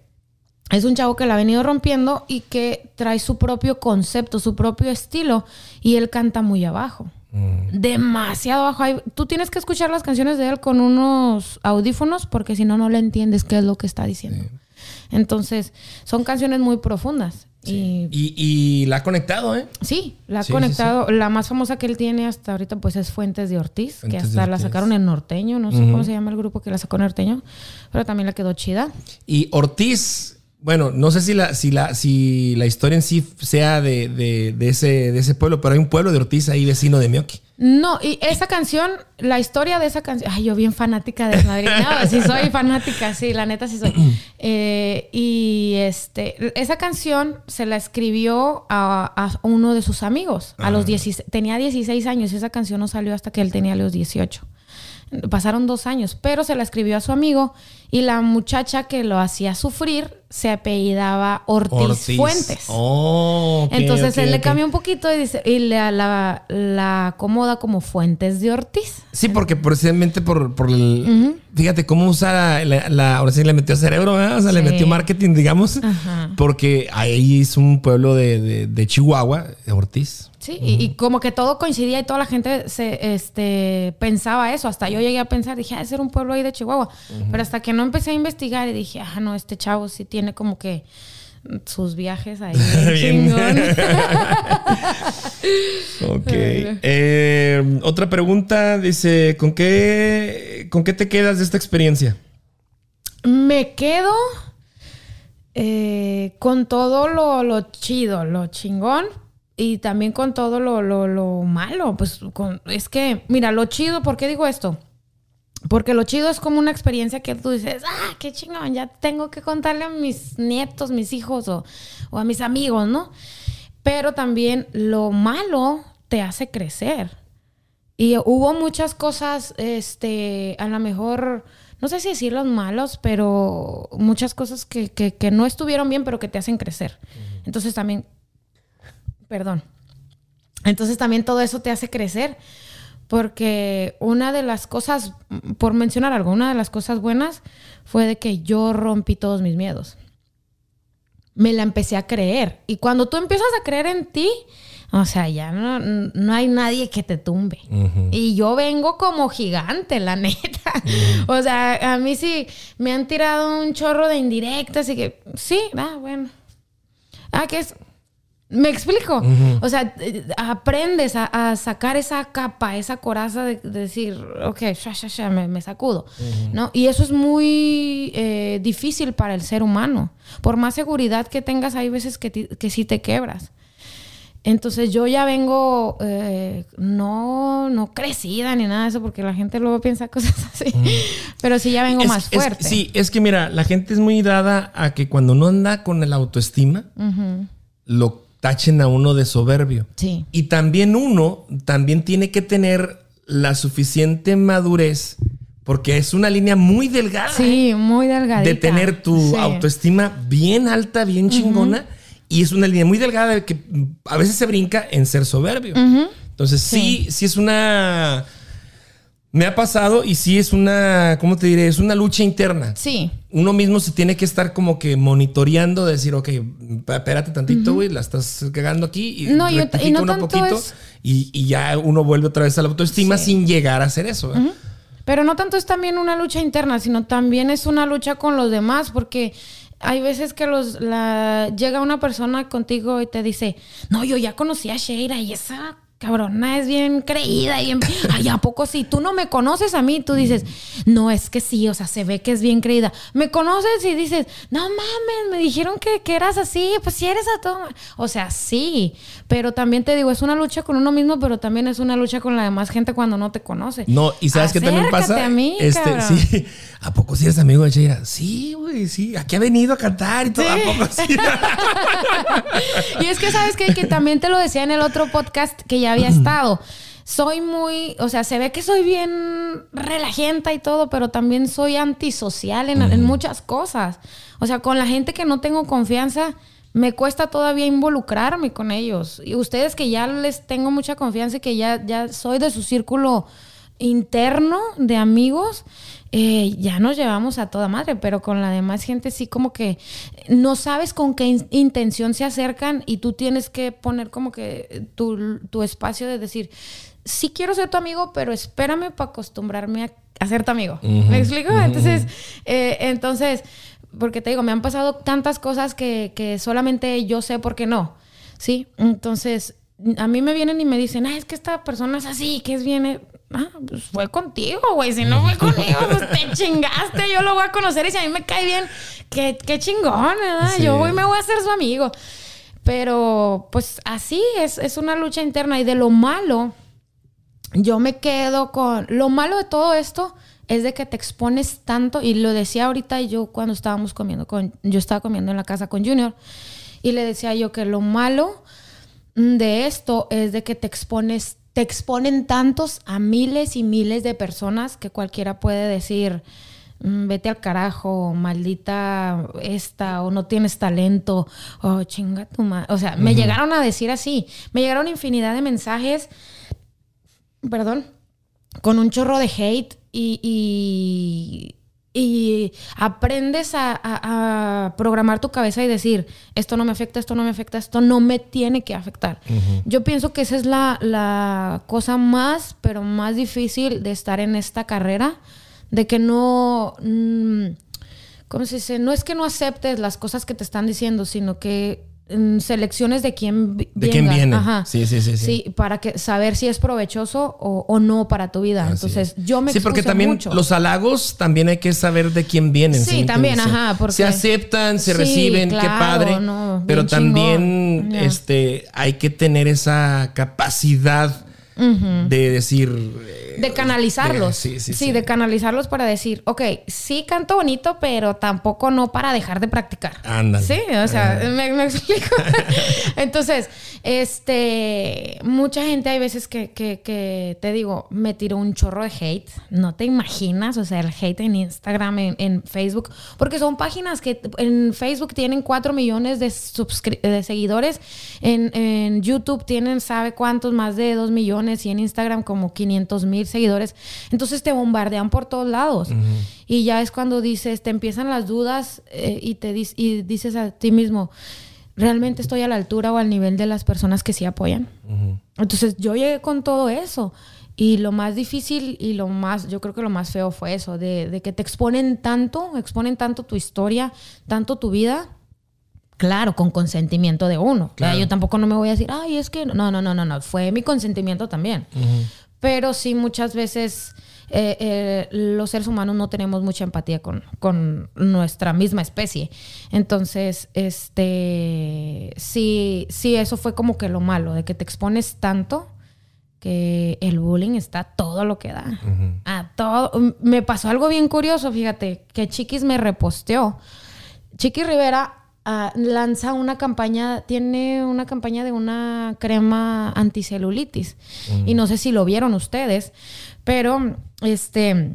es un chavo que la ha venido rompiendo y que trae su propio concepto, su propio estilo. Y él canta muy abajo. Mm. Demasiado abajo. Hay- Tú tienes que escuchar las canciones de él con unos audífonos porque si no, no le entiendes qué es lo que está diciendo. Entonces, son canciones muy profundas. Y Y, y la ha conectado, ¿eh? Sí, la ha Sí, sí, conectado. La más famosa que él tiene hasta ahorita, pues es Fuentes de Ortiz, que Fuentes hasta la Ortiz. sacaron en norteño. No sé cómo se llama el grupo que la sacó en norteño, pero también la quedó chida. Y Ortiz, bueno, no sé si la, si la, si la historia en sí sea de, de- de ese, de ese pueblo, pero hay un pueblo de Ortiz ahí vecino de Mioki. No, y esa canción, la historia de esa canción, ay, yo bien fanática de Desmadrinados, sí soy fanática, sí, la neta sí soy. [clears throat] Eh, y este, esa canción se la escribió a, a uno de sus amigos, a los 16, tenía 16 años, esa canción no salió hasta que él tenía los 18. Pasaron dos años, pero se la escribió a su amigo y la muchacha que lo hacía sufrir se apellidaba Ortiz, Fuentes. Oh, ok, Entonces ok, él le cambia un poquito y, dice, y le, la, la acomoda como Fuentes de Ortiz. Sí, porque precisamente por, por el. Fíjate cómo usa la, la- Ahora sí le metió cerebro, ¿verdad? O sea, le metió marketing, digamos. Ajá. Porque ahí es un pueblo de, de- de Chihuahua, de Ortiz. Sí, y, y como que todo coincidía y toda la gente se este, pensaba eso. Hasta yo llegué a pensar, dije, ah, ese era un pueblo ahí de Chihuahua. Pero hasta que no empecé a investigar y dije, ah, no, este chavo sí tiene como que sus viajes ahí. [laughs] chingón. [laughs] Ok. Eh, otra pregunta dice: ¿con qué, ¿con qué te quedas de esta experiencia? Me quedo eh, con todo lo, lo chido, lo chingón. Y también con todo lo, lo, lo malo. Pues con- es que, mira, lo chido, ¿por qué digo esto? Porque lo chido es como una experiencia que tú dices, ah, qué chingón, ya tengo que contarle a mis nietos, mis hijos o, o a mis amigos, ¿no? Pero también lo malo te hace crecer. Y hubo muchas cosas, este, a lo mejor, no sé si decir los malos, pero muchas cosas que, que- que no estuvieron bien, pero que te hacen crecer. Entonces también, perdón. Entonces también todo eso te hace crecer. Porque una de las cosas, por mencionar algo, una de las cosas buenas fue de que yo rompí todos mis miedos. Me la empecé a creer. Y cuando tú empiezas a creer en ti, o sea, ya no, no hay nadie que te tumbe. Y yo vengo como gigante, la [laughs] neta. O sea, a mí sí me han tirado un chorro de indirectas y que, sí, ah, bueno. Ah, que es... Me explico. O sea, eh, aprendes a, a sacar esa capa, esa coraza de, de decir, ok, sha, sha, sha, me, me sacudo. ¿No? Y eso es muy eh, difícil para el ser humano. Por más seguridad que tengas, hay veces que, ti- que sí te quebras. Entonces yo ya vengo eh, no, no crecida ni nada de eso, porque la gente luego piensa cosas [laughs] así. Pero sí ya vengo Es- más es- fuerte. sí, es que mira, la gente es muy dada a que cuando no anda con el autoestima, lo tachen a uno de soberbio. Sí. Y también uno también tiene que tener la suficiente madurez, porque es una línea muy delgada. ¿eh? Sí, muy delgadita. de tener tu Sí. autoestima bien alta, bien chingona. Y es una línea muy delgada de que a veces se brinca en ser soberbio. Entonces, sí. sí, es una. Me ha pasado y sí es una. ¿Cómo te diré? Es una lucha interna. Sí. Uno mismo se tiene que estar como que monitoreando, decir, ok, espérate tantito, güey, la estás cagando aquí y, No, y- y no uno poquito es- y, y ya uno vuelve otra vez a la autoestima Sí. sin llegar a hacer eso. Pero no tanto es también una lucha interna, sino también es una lucha con los demás, porque hay veces que los la, llega una persona contigo y te dice, no, yo ya conocí a Sheira y esa cabrona es bien creída y bien... Ay, ¿a poco sí? Tú no me conoces a mí, tú dices, no, es que sí, o sea, se ve que es bien creída. Me conoces y dices, no mames, me dijeron que, que eras así, pues si eres a todo... O sea, sí, pero también te digo, es una lucha con uno mismo, pero también es una lucha con la demás gente cuando no te conoce. No, y sabes qué también pasa. a mí, este, cabrón. sí. ¿A poco sí eres amigo de Sheira? Sí, güey, sí. Aquí ha venido a cantar y todo. ¿A poco sí? [laughs] Y es que sabes qué? que también te lo decía en el otro podcast que ya había estado. Soy muy, o sea, se ve que soy bien relajenta y todo, pero también soy antisocial en, en muchas cosas. O sea, con la gente que no tengo confianza, me cuesta todavía involucrarme con ellos. Y ustedes que ya les tengo mucha confianza y que ya, ya soy de su círculo interno de amigos, eh, ya nos llevamos a toda madre, pero con la demás gente sí como que no sabes con qué in- intención se acercan y tú tienes que poner como que tu, tu espacio de decir, sí quiero ser tu amigo, pero espérame para acostumbrarme a, a ser tu amigo. ¿Me explico? Entonces, eh, entonces, porque te digo, me han pasado tantas cosas que, que solamente yo sé por qué no. ¿Sí? Entonces, a mí me vienen y me dicen, ah, es que esta persona es así, que es bien. Ah, pues fue contigo, güey. Si no fue conmigo, pues te [laughs] chingaste. Yo lo voy a conocer y si a mí me cae bien, qué, qué chingón, ¿verdad? Sí. Yo voy me voy a hacer su amigo. Pero, pues así es, es una lucha interna. Y de lo malo, yo me quedo con. Lo malo de todo esto es de que te expones tanto. Y lo decía ahorita yo cuando estábamos comiendo con. Yo estaba comiendo en la casa con Junior. Y le decía yo que lo malo de esto es de que te expones. Te exponen tantos a miles y miles de personas que cualquiera puede decir. "Mm, Vete al carajo, maldita esta, o no tienes talento, o chinga tu madre. O sea, me llegaron a decir así. Me llegaron infinidad de mensajes perdón, con un chorro de hate y, y, y aprendes a, a- a programar tu cabeza y decir, esto no me afecta, esto no me afecta, esto no me tiene que afectar. Yo pienso que esa es la, la cosa más, pero más difícil de estar en esta carrera, de que no... mm, ¿cómo se dice? No es que no aceptes las cosas que te están diciendo, sino que selecciones de quién vi- De quién venga. viene. Ajá. Sí, sí, sí, sí. Sí, para que saber si es provechoso o, o no para tu vida. Así Entonces, es. yo me Sí, porque también mucho. los halagos también hay que saber de quién vienen. Sí, también, entiendes? ajá, porque- Se aceptan, se Sí, reciben, qué padre. no, pero también chingón, este, hay que tener esa capacidad de decir. Eh, de canalizarlos. de- sí, sí, sí. de canalizarlos para decir, ok, sí canto bonito, pero tampoco no para dejar de practicar. Ándale. Sí, o sea, me, me explico. [laughs] Entonces, este, mucha gente hay veces que, que, que, te digo, me tiró un chorro de hate. No te imaginas, o sea, el hate en Instagram, en, en Facebook, porque son páginas que en Facebook tienen 4 millones de, de seguidores, en, en YouTube tienen, sabe cuántos, más de 2 millones, y en Instagram como 500 mil seguidores. Entonces te bombardean por todos lados. Y ya es cuando dices, te empiezan las dudas eh, y, te y dices a ti mismo, ¿realmente estoy a la altura o al nivel de las personas que sí apoyan? Entonces yo llegué con todo eso. Y lo más difícil y lo más, yo creo que lo más feo fue eso, de, de que te exponen tanto, exponen tanto tu historia, tanto tu vida. Claro, con consentimiento de uno. Claro. Yo tampoco no me voy a decir, ay, es que no, no, no, no, no, fue mi consentimiento también. Pero sí, muchas veces eh, eh, los seres humanos no tenemos mucha empatía con, con nuestra misma especie. Entonces, este, sí, sí, eso fue como que lo malo, de que te expones tanto que el bullying está todo lo que da. A todo. Me pasó algo bien curioso, fíjate, que Chiquis me reposteó. Chiquis Rivera ah, lanza una campaña, tiene una campaña de una crema anticelulitis. Y no sé si lo vieron ustedes, pero este.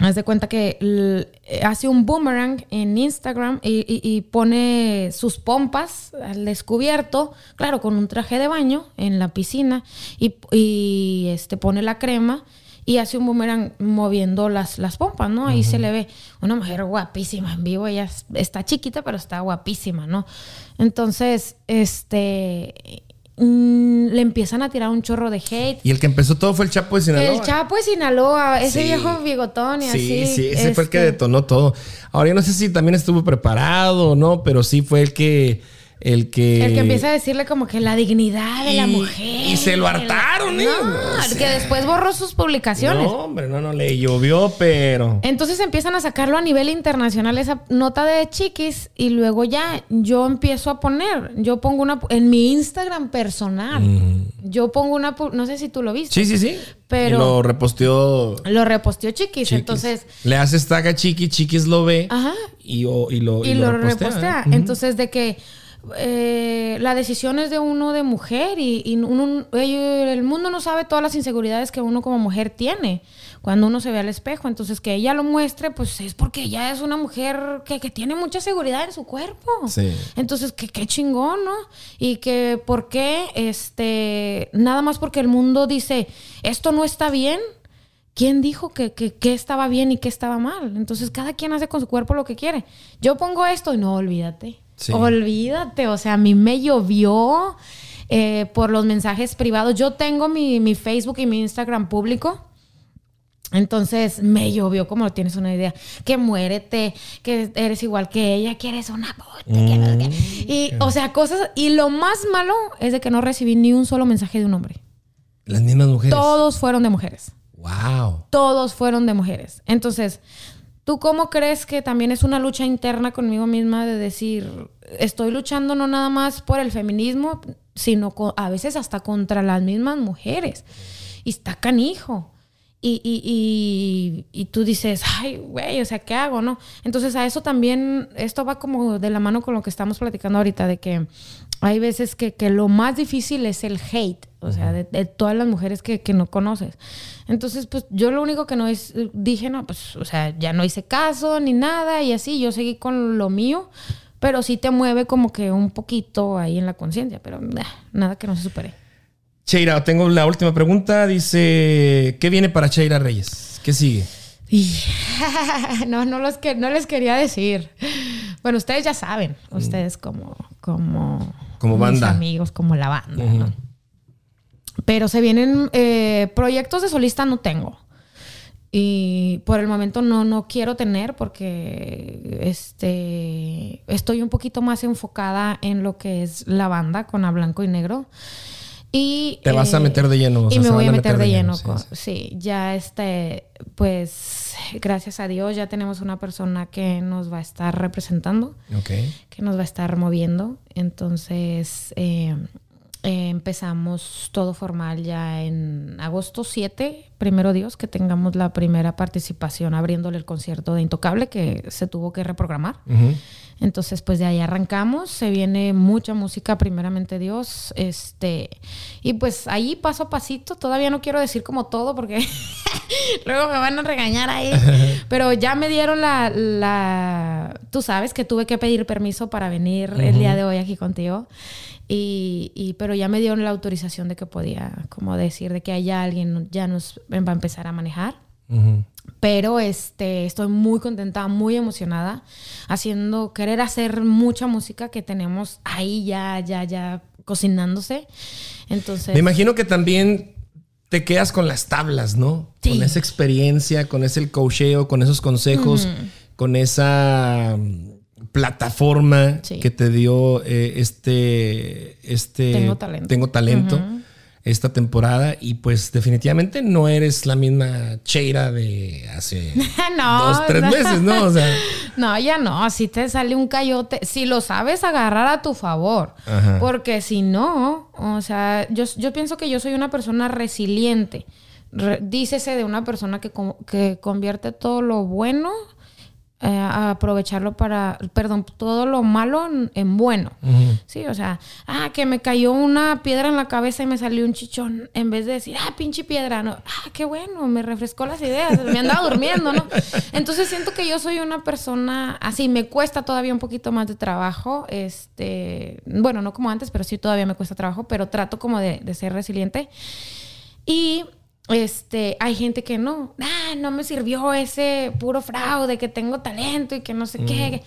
Haz de cuenta que l- hace un boomerang en Instagram y, y- y pone sus pompas al descubierto, claro, con un traje de baño en la piscina y, y, este, pone la crema y hace un boomerang moviendo las, las pompas, ¿no? Ahí se le ve una mujer guapísima en vivo, ella es- está chiquita, pero está guapísima, ¿no? Entonces, este, mm, le empiezan a tirar un chorro de hate. Y el que empezó todo fue el Chapo de Sinaloa. El Chapo de Sinaloa, ese Sí. viejo bigotón y Sí, así. sí, ese fue el que este, detonó todo. Ahora yo no sé si también estuvo preparado o no, pero sí fue el que. El que. El que empieza a decirle como que la dignidad de la mujer. y se lo hartaron, ¿eh? No, O sea, que después borró sus publicaciones. No, hombre, no, no, le llovió, pero. Entonces empiezan a sacarlo a nivel internacional esa nota de chiquis y luego ya yo empiezo a poner, yo pongo una en mi Instagram personal. Yo pongo una no sé si tú lo viste. Sí, sí, sí. Pero- lo reposteó. Lo reposteó chiquis, Chiquis. entonces Le haces tag a Chiqui, Chiquis lo ve. Ajá. Y, o- y lo, y, lo repostea. ¿eh? Entonces, de que eh, la decisión es de uno de mujer y, y uno- el mundo no sabe todas las inseguridades que uno como mujer tiene cuando uno se ve al espejo. Entonces, que ella lo muestre, pues es porque ella es una mujer que, que tiene mucha seguridad en su cuerpo. Sí. Entonces, que qué chingón, ¿no? Y que por qué, este, nada más porque el mundo dice, esto no está bien, ¿quién dijo que, que, que estaba bien y que estaba mal? Entonces cada quien hace con su cuerpo lo que quiere. Yo pongo esto y no, olvídate. Sí. Olvídate, o sea, a mí me llovió eh, por los mensajes privados. Yo tengo mi, mi Facebook y mi Instagram público. Entonces me llovió, como tienes una idea, que muérete, que eres igual que ella, que eres una puta, que sé qué. Y, o sea, cosas. Y lo más malo es de que no recibí ni un solo mensaje de un hombre. Las mismas mujeres. Todos fueron de mujeres. Wow. Todos fueron de mujeres. Entonces, ¿tú cómo crees que también es una lucha interna conmigo misma de decir, estoy luchando no nada más por el feminismo, sino a veces hasta contra las mismas mujeres? Y está canijo. Y, y, y, y tú dices, ay, güey, o sea, ¿qué hago? No. Entonces, a eso también, esto va como de la mano con lo que estamos platicando ahorita, de que hay veces que, que lo más difícil es el hate, o sea, de, de todas las mujeres que, que no conoces. Entonces, pues yo lo único que no es, dije, no, pues, o sea, ya no hice caso ni nada y así, yo seguí con lo mío, pero sí te mueve como que un poquito ahí en la conciencia, pero nah, nada que no se supere. Cheira, tengo la última pregunta. Dice, ¿qué viene para Cheira Reyes? ¿Qué sigue? [laughs] No, no, los que, no les quería decir. Bueno, ustedes ya saben, ustedes como, como, Como mis banda. amigos, como la banda. ¿no? Pero se vienen eh, proyectos de solista no tengo. Y por el momento no, no quiero tener porque este, estoy un poquito más enfocada en lo que es la banda con A Blanco y Negro. Y, Te vas a meter de lleno, o Y me voy a meter de lleno. sí, con- sí. sí, ya este, pues gracias a Dios ya tenemos una persona que nos va a estar representando Ok. que nos va a estar moviendo. Entonces, eh, eh, empezamos todo formal ya en agosto 7, primero Dios, que tengamos la primera participación abriéndole el concierto de Intocable que se tuvo que reprogramar. Entonces, pues de ahí arrancamos, se viene mucha música, primeramente Dios, este, y pues ahí paso a pasito, todavía no quiero decir como todo porque [laughs] luego me van a regañar ahí, [laughs] pero ya me dieron la, la, tú sabes que tuve que pedir permiso para venir el día de hoy aquí contigo, y, y- pero ya me dieron la autorización de que podía como decir de que haya alguien ya nos va a empezar a manejar. Pero este, estoy muy contenta, muy emocionada, haciendo, querer hacer mucha música que tenemos ahí ya, ya, ya cocinándose. Entonces, Me imagino que también te quedas con las tablas, ¿no? Sí. Con esa experiencia, con ese coacheo, con esos consejos, con esa mm, plataforma Sí. que te dio eh, este, este Tengo talento. Tengo talento esta temporada y pues definitivamente no eres la misma Cheira de hace [laughs] no, dos, tres no. meses, ¿no? O sea, [laughs] No, ya no, si te sale un cayote, si lo sabes agarrar a tu favor, Ajá. porque si no, o sea, yo, yo pienso que yo soy una persona resiliente. Re- dícese de una persona que, que convierte todo lo bueno eh, a aprovecharlo para, perdón, todo lo malo en, en bueno. Sí, o sea, ah, que me cayó una piedra en la cabeza y me salió un chichón, en vez de decir, ah, pinche piedra, no, ah, qué bueno, me refrescó las ideas, me andaba durmiendo, ¿no? [laughs] Entonces siento que yo soy una persona así, me cuesta todavía un poquito más de trabajo, este, bueno, no como antes, pero sí todavía me cuesta trabajo, pero trato como de, de ser resiliente. Y este, hay gente que no, ah, no me sirvió ese puro fraude, que tengo talento y que no sé qué.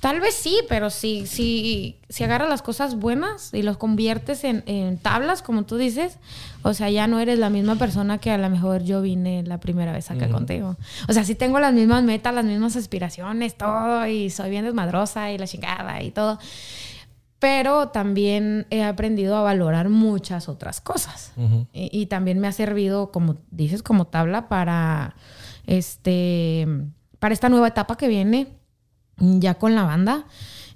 Tal vez sí, pero si, si, si agarras las cosas buenas y los conviertes en, en tablas, como tú dices, o sea, ya no eres la misma persona que a lo mejor yo vine la primera vez acá contigo. O sea, sí tengo las mismas metas, las mismas aspiraciones, todo, y soy bien desmadrosa y la chingada y todo pero también he aprendido a valorar muchas otras cosas. y, y también me ha servido, como dices, como tabla para este para esta nueva etapa que viene ya con la banda.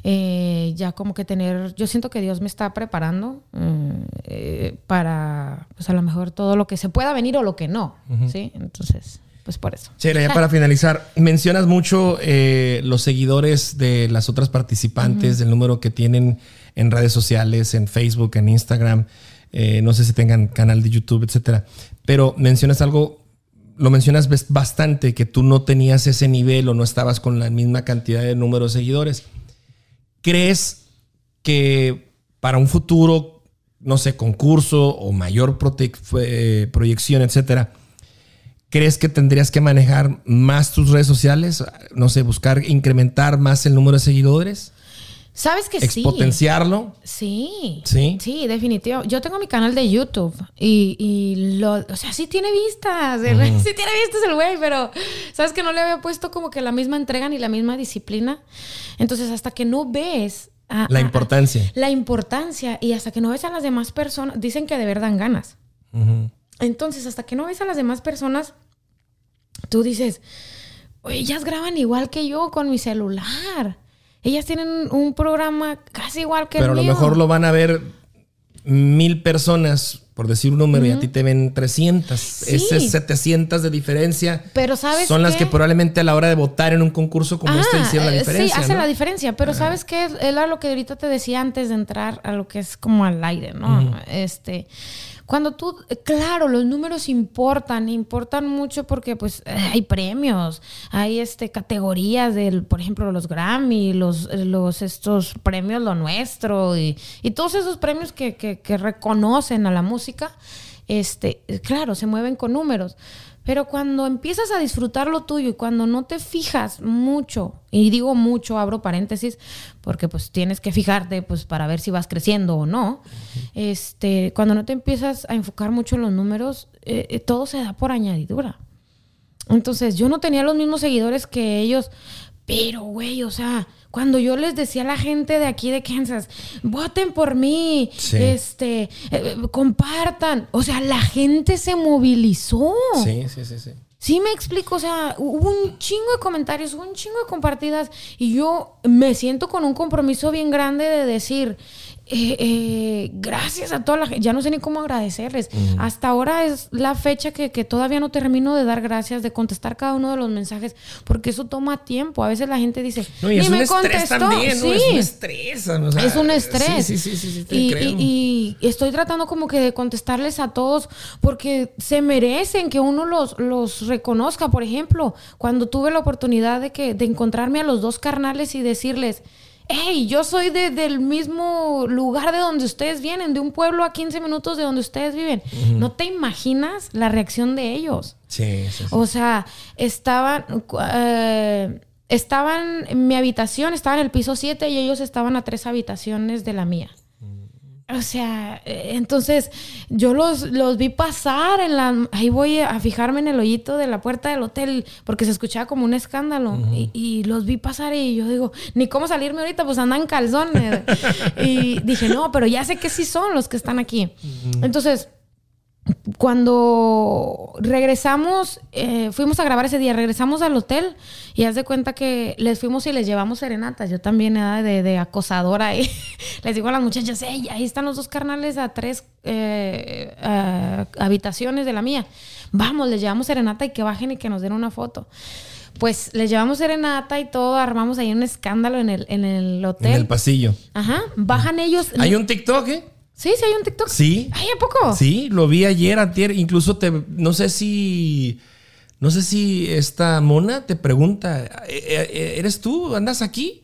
eh, ya como que tener, yo siento que Dios me está preparando eh, eh, para, pues a lo mejor todo lo que se pueda venir o lo que no, ¿sí? Entonces, pues por eso. Sheila, ya para [laughs] finalizar, mencionas mucho eh, los seguidores de las otras participantes, del número que tienen en redes sociales, en Facebook, en Instagram, eh, no sé si tengan canal de YouTube, etcétera. Pero mencionas algo, lo mencionas bastante, que tú no tenías ese nivel o no estabas con la misma cantidad de número de seguidores. ¿Crees que para un futuro, no sé, concurso o mayor eh, proyección, etcétera, ¿crees que tendrías que manejar más tus redes sociales? No sé, buscar incrementar más el número de seguidores, ¿Sabes que sí? expotenciarlo. Sí. Sí. Sí, definitivo. Yo tengo mi canal de YouTube y, y lo, o sea, sí tiene vistas, el- [laughs] sí tiene vistas el güey, pero sabes que no le había puesto como que la misma entrega ni la misma disciplina. Entonces, hasta que no ves a- La a- a- importancia. la importancia y hasta que no ves a las demás personas, dicen que de verdad dan ganas. Entonces, hasta que no ves a las demás personas, tú dices, "Oye, ellas graban igual que yo con mi celular. Ellas tienen un programa casi igual que Pero a el lo mío". mejor lo van a ver mil personas, por decir un número, y a ti te ven 300. Esas 700 de diferencia Pero ¿sabes son las que probablemente a la hora de votar en un concurso como este hicieron la eh, diferencia. Sí, hace ¿no? la diferencia, pero ¿sabes qué? Era lo que ahorita te decía antes de entrar a lo que es como al aire, ¿no? Este, cuando tú, claro, los números importan, importan mucho porque pues eh, hay premios, hay este categorías del, por ejemplo, los Grammy, los, los estos premios Lo Nuestro y, y todos esos premios que, que, que reconocen a la música, este, claro, se mueven con números. Pero cuando empiezas a disfrutar lo tuyo y cuando no te fijas mucho, y digo mucho, abro paréntesis, porque pues tienes que fijarte pues para ver si vas creciendo o no, este, cuando no te empiezas a enfocar mucho en los números, eh, eh, todo se da por añadidura. Entonces, yo no tenía los mismos seguidores que ellos, pero, güey, o sea, cuando yo les decía a la gente de aquí de Kansas, voten por mí, Sí. este, eh, compartan, o sea, la gente se movilizó. Sí, sí, sí, sí. Sí me explico, o sea, hubo un chingo de comentarios, hubo un chingo de compartidas y yo me siento con un compromiso bien grande de decir, eh, eh, gracias a toda la gente, ya no sé ni cómo agradecerles. Hasta ahora es la fecha que, que todavía no termino de dar gracias, de contestar cada uno de los mensajes, porque eso toma tiempo. A veces la gente dice, No, y "Ni es un me estrés contestó". también, ¿no? Es Sí. un estrés. o sea, Es un estrés. Sí, sí, sí, sí, sí, te y, creo. y- y estoy tratando como que de contestarles a todos porque se merecen que uno los, los reconozca. Por ejemplo, cuando tuve la oportunidad de, que, de encontrarme a los dos carnales y decirles, hey, yo soy de- del mismo lugar de donde ustedes vienen, de un pueblo a 15 minutos de donde ustedes viven. No te imaginas la reacción de ellos. Sí, sí, sí. O sea, estaban, eh, estaban en mi habitación, estaba en el piso 7 y ellos estaban a tres habitaciones de la mía. O sea, eh, entonces yo los, los vi pasar en la... Ahí voy a fijarme en el hoyito de la puerta del hotel porque se escuchaba como un escándalo. y, y los vi pasar y yo digo, ni cómo salirme ahorita, pues andan calzones. [laughs] y dije, no, pero ya sé que sí son los que están aquí. Entonces, cuando regresamos, eh, fuimos a grabar ese día, regresamos al hotel y haz de cuenta que les fuimos y les llevamos serenatas. Yo también era de, de acosadora ahí. [laughs] les digo a las muchachas, "Ey, ahí están los dos carnales a tres eh, eh, habitaciones de la mía. Vamos, les llevamos serenata y que bajen y que nos den una foto. Pues les llevamos serenata y todo, armamos ahí un escándalo en el, en el hotel. En el pasillo. Ajá, bajan ellos. ¿Hay un TikTok, eh? Sí, sí, hay un TikTok. Sí. Ay, ¿a poco? Sí, lo vi ayer, antier. Incluso te, no sé si, no sé si esta mona te pregunta, "Eh, eh, ¿eres tú? ¿Andas aquí?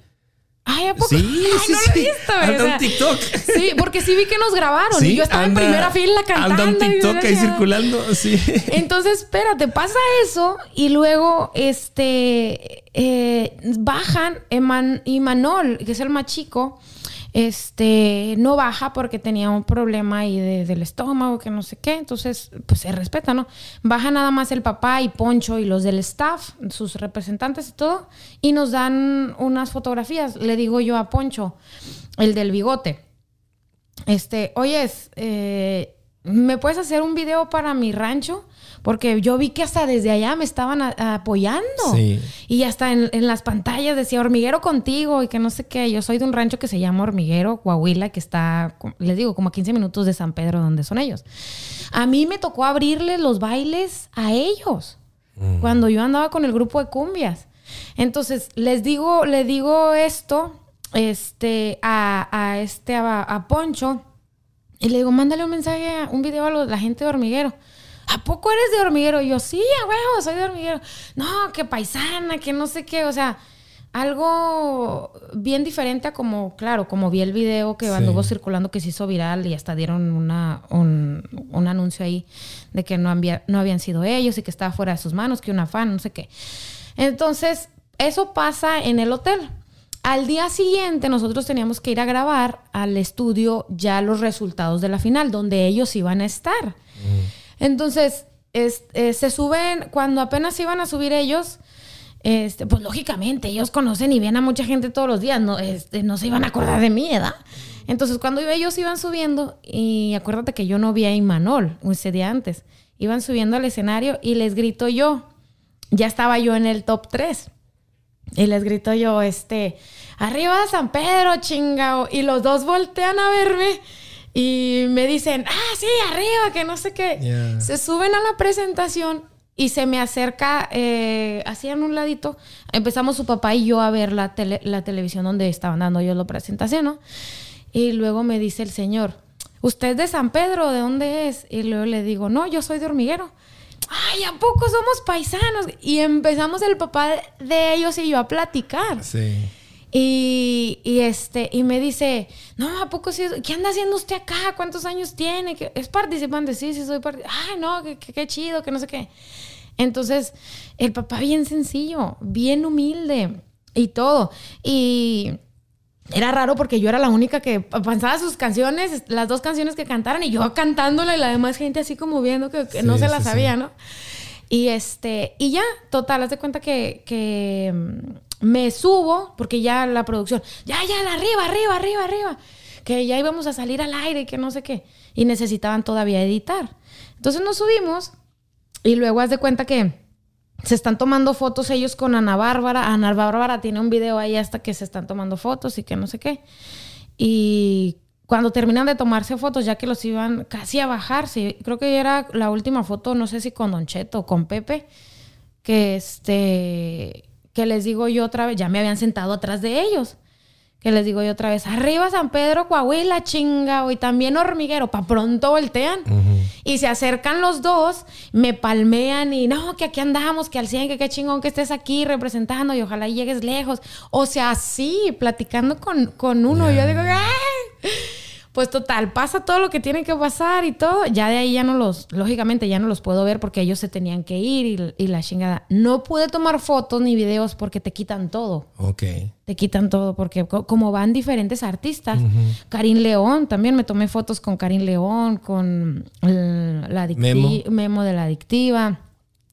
Ay, ¿a poco? Sí, Ay, sí, no sí. lo he visto, güey, Anda o sea, un TikTok. Sí, porque sí vi que nos grabaron y yo estaba anda- en primera fila cantando. Anda un TikTok ahí decía, circulando, sí. Entonces, espérate, pasa eso y luego, este, eh, bajan Eman- y Manol, que es el más chico, este, no baja porque tenía un problema ahí de- del estómago, que no sé qué, entonces, pues se respeta, ¿no? Baja nada más el papá y Poncho y los del staff, sus representantes y todo, y nos dan unas fotografías. Le digo yo a Poncho, el del bigote, este, oyes, eh, ¿me puedes hacer un video para mi rancho? Porque yo vi que hasta desde allá me estaban apoyando. Sí. Y hasta en, en las pantallas decía hormiguero contigo y que no sé qué. Yo soy de un rancho que se llama Hormiguero, Coahuila, que está, les digo, como a 15 minutos de San Pedro, donde son ellos. A mí me tocó abrirles los bailes a ellos cuando yo andaba con el grupo de cumbias. Entonces, les digo, le digo esto este, a, a este, a, a Poncho. Y le digo, mándale un mensaje, un video a lo- la gente de Hormiguero. ¿A poco eres de Hormiguero? Y yo, sí, a huevo, soy de Hormiguero. No, que paisana, que no sé qué. O sea, algo bien diferente a como, claro, como vi el video que anduvo circulando que se hizo viral y hasta dieron una, un, un anuncio ahí de que no, había, no habían sido ellos y que estaba fuera de sus manos, que una fan, no sé qué. Entonces, eso pasa en el hotel. Al día siguiente nosotros teníamos que ir a grabar al estudio ya los resultados de la final, donde ellos iban a estar. Entonces, eh, se suben, cuando apenas iban a subir ellos, este, pues lógicamente ellos conocen y ven a mucha gente todos los días, no, este, no se iban a acordar de mí, ¿verdad? Entonces cuando ellos iban subiendo, y acuérdate que yo no vi a Imanol ese día antes, iban subiendo al escenario y les grito yo, ya estaba yo en el top 3. Y les grito yo, este, arriba San Pedro, chingao. Y los dos voltean a verme y me dicen, ah, sí, arriba, que no sé qué. Se suben a la presentación y se me acerca, eh, así en un ladito. Empezamos su papá y yo a ver la, la televisión donde estaban dando yo la presentación, ¿no? Y luego me dice el señor, ¿usted es de San Pedro? ¿De dónde es? Y luego le digo, no, yo soy de hormiguero ay, ¿a poco somos paisanos? Y empezamos el papá de ellos y yo a platicar. Sí. Y, este, y me dice, no, ¿a poco sí? ¿Qué anda haciendo usted acá? ¿Cuántos años tiene? ¿Es participante? Sí, sí, soy participante. Ay, no, qué, chido, que no sé qué. Entonces, el papá bien sencillo, bien humilde y todo. Y era raro porque yo era la única que pensaba sus canciones, las dos canciones que cantaran y yo cantándola y la demás gente así como viendo que, no se la sabía, ¿no? Y este, y ya, total, haz de cuenta que, que mm, me subo, porque ya la producción, ya, ya, arriba, arriba, arriba, arriba, que ya íbamos a salir al aire y que no sé qué, y necesitaban todavía editar. Entonces nos subimos y luego haz de cuenta que se están tomando fotos ellos con Ana Bárbara. Ana Bárbara tiene un video ahí hasta que se están tomando fotos y que no sé qué. Y cuando terminan de tomarse fotos, ya que los iban casi a bajar, sí, creo que era la última foto, no sé si con Don Cheto o con Pepe, que este que les digo yo otra vez, ya me habían sentado atrás de ellos que les digo yo otra vez, arriba San Pedro, Coahuila, chinga, y también hormiguero, pa' pronto voltean. Y se acercan los dos, me palmean y no, que aquí andamos, que al 100, que qué chingón que estés aquí representando y ojalá llegues lejos. O sea, sí, platicando con, con uno. Yo digo, ¡ay! Pues total, pasa todo lo que tiene que pasar y todo. Ya de ahí ya no los, lógicamente ya no los puedo ver porque ellos se tenían que ir y, la chingada. No pude tomar fotos ni videos porque te quitan todo. Ok. Te quitan todo porque como van diferentes artistas. Karim León, también me tomé fotos con Karim León, con la Memo. de la adictiva.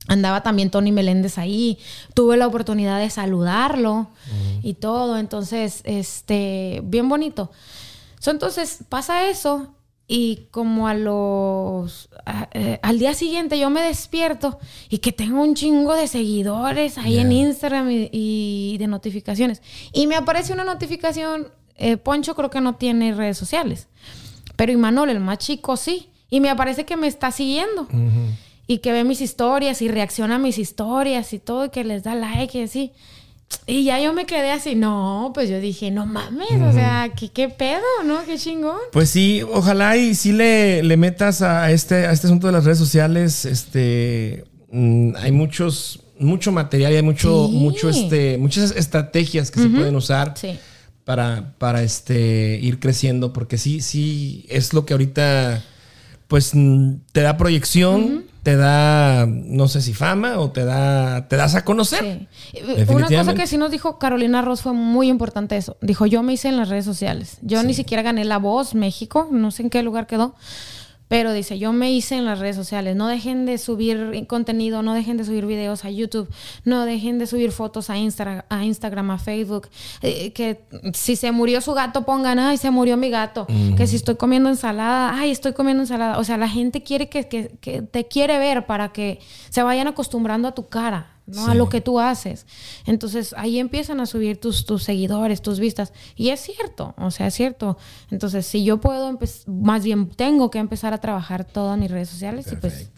Andaba también Tony Meléndez ahí. Tuve la oportunidad de saludarlo y todo. Entonces, este, bien bonito entonces pasa eso y como a los eh, al día siguiente yo me despierto y que tengo un chingo de seguidores ahí en Instagram y, de notificaciones. Y me aparece una notificación eh, Poncho creo que no tiene redes sociales pero Imanol el más chico sí. Y me aparece que me está siguiendo y que ve mis historias y reacciona a mis historias y todo y que les da like y así y ya yo me quedé así, no, pues yo dije, no mames, o sea, ¿qué, ¿qué, pedo, ¿no? Qué chingón. Pues sí, ojalá y sí le, le metas a este, a este asunto de las redes sociales, este, mm, hay muchos, mucho material y hay mucho, mucho, este, muchas estrategias que se pueden usar. Para, para este, ir creciendo, porque sí, sí, es lo que ahorita, pues, mm, te da proyección, te da, no sé si fama o te da, te das a conocer. Una cosa que sí nos dijo Carolina Ross fue muy importante eso. Dijo, yo me hice en las redes sociales. Yo ni siquiera gané la voz México, no sé en qué lugar quedó. Pero dice, yo me hice en las redes sociales, no dejen de subir contenido, no dejen de subir videos a YouTube, no dejen de subir fotos a, a Instagram, a Facebook, eh, que si se murió su gato pongan, ay, se murió mi gato, que si estoy comiendo ensalada, ay, estoy comiendo ensalada. O sea, la gente quiere que, que te quiere ver para que se vayan acostumbrando a tu cara. ¿No? A lo que tú haces. Entonces ahí empiezan a subir tus, tus seguidores, tus vistas. Y es cierto, o sea, es cierto. Entonces, si yo puedo, más bien tengo que empezar a trabajar todas mis redes sociales y pues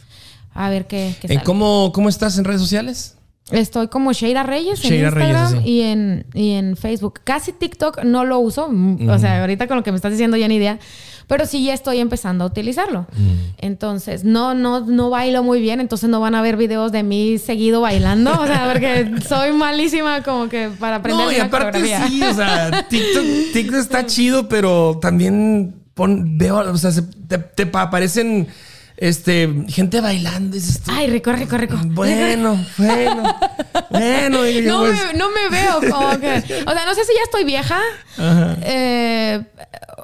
a ver qué, qué ¿Cómo, ¿Cómo estás en redes sociales? Estoy como Sheira Reyes en Sheira Reyes, Instagram y, en, y en Facebook. Casi TikTok no lo uso. mm, O sea, ahorita con lo que me estás diciendo ya ni idea. Pero sí ya estoy empezando a utilizarlo. Entonces, no, no, no bailo muy bien. Entonces no van a ver videos de mí seguido bailando. O sea, porque [laughs] soy malísima como que para aprender No, y una aparte coreografía. sí, o sea, TikTok, TikTok está chido, pero también pon- veo, o sea, se- te, te pa- aparecen este, gente bailando. y dices tú, Ay, rico, rico, rico. bueno, [laughs] bueno, bueno. yo, No, pues, me, no me veo [laughs] como que... O sea, no sé si ya estoy vieja eh,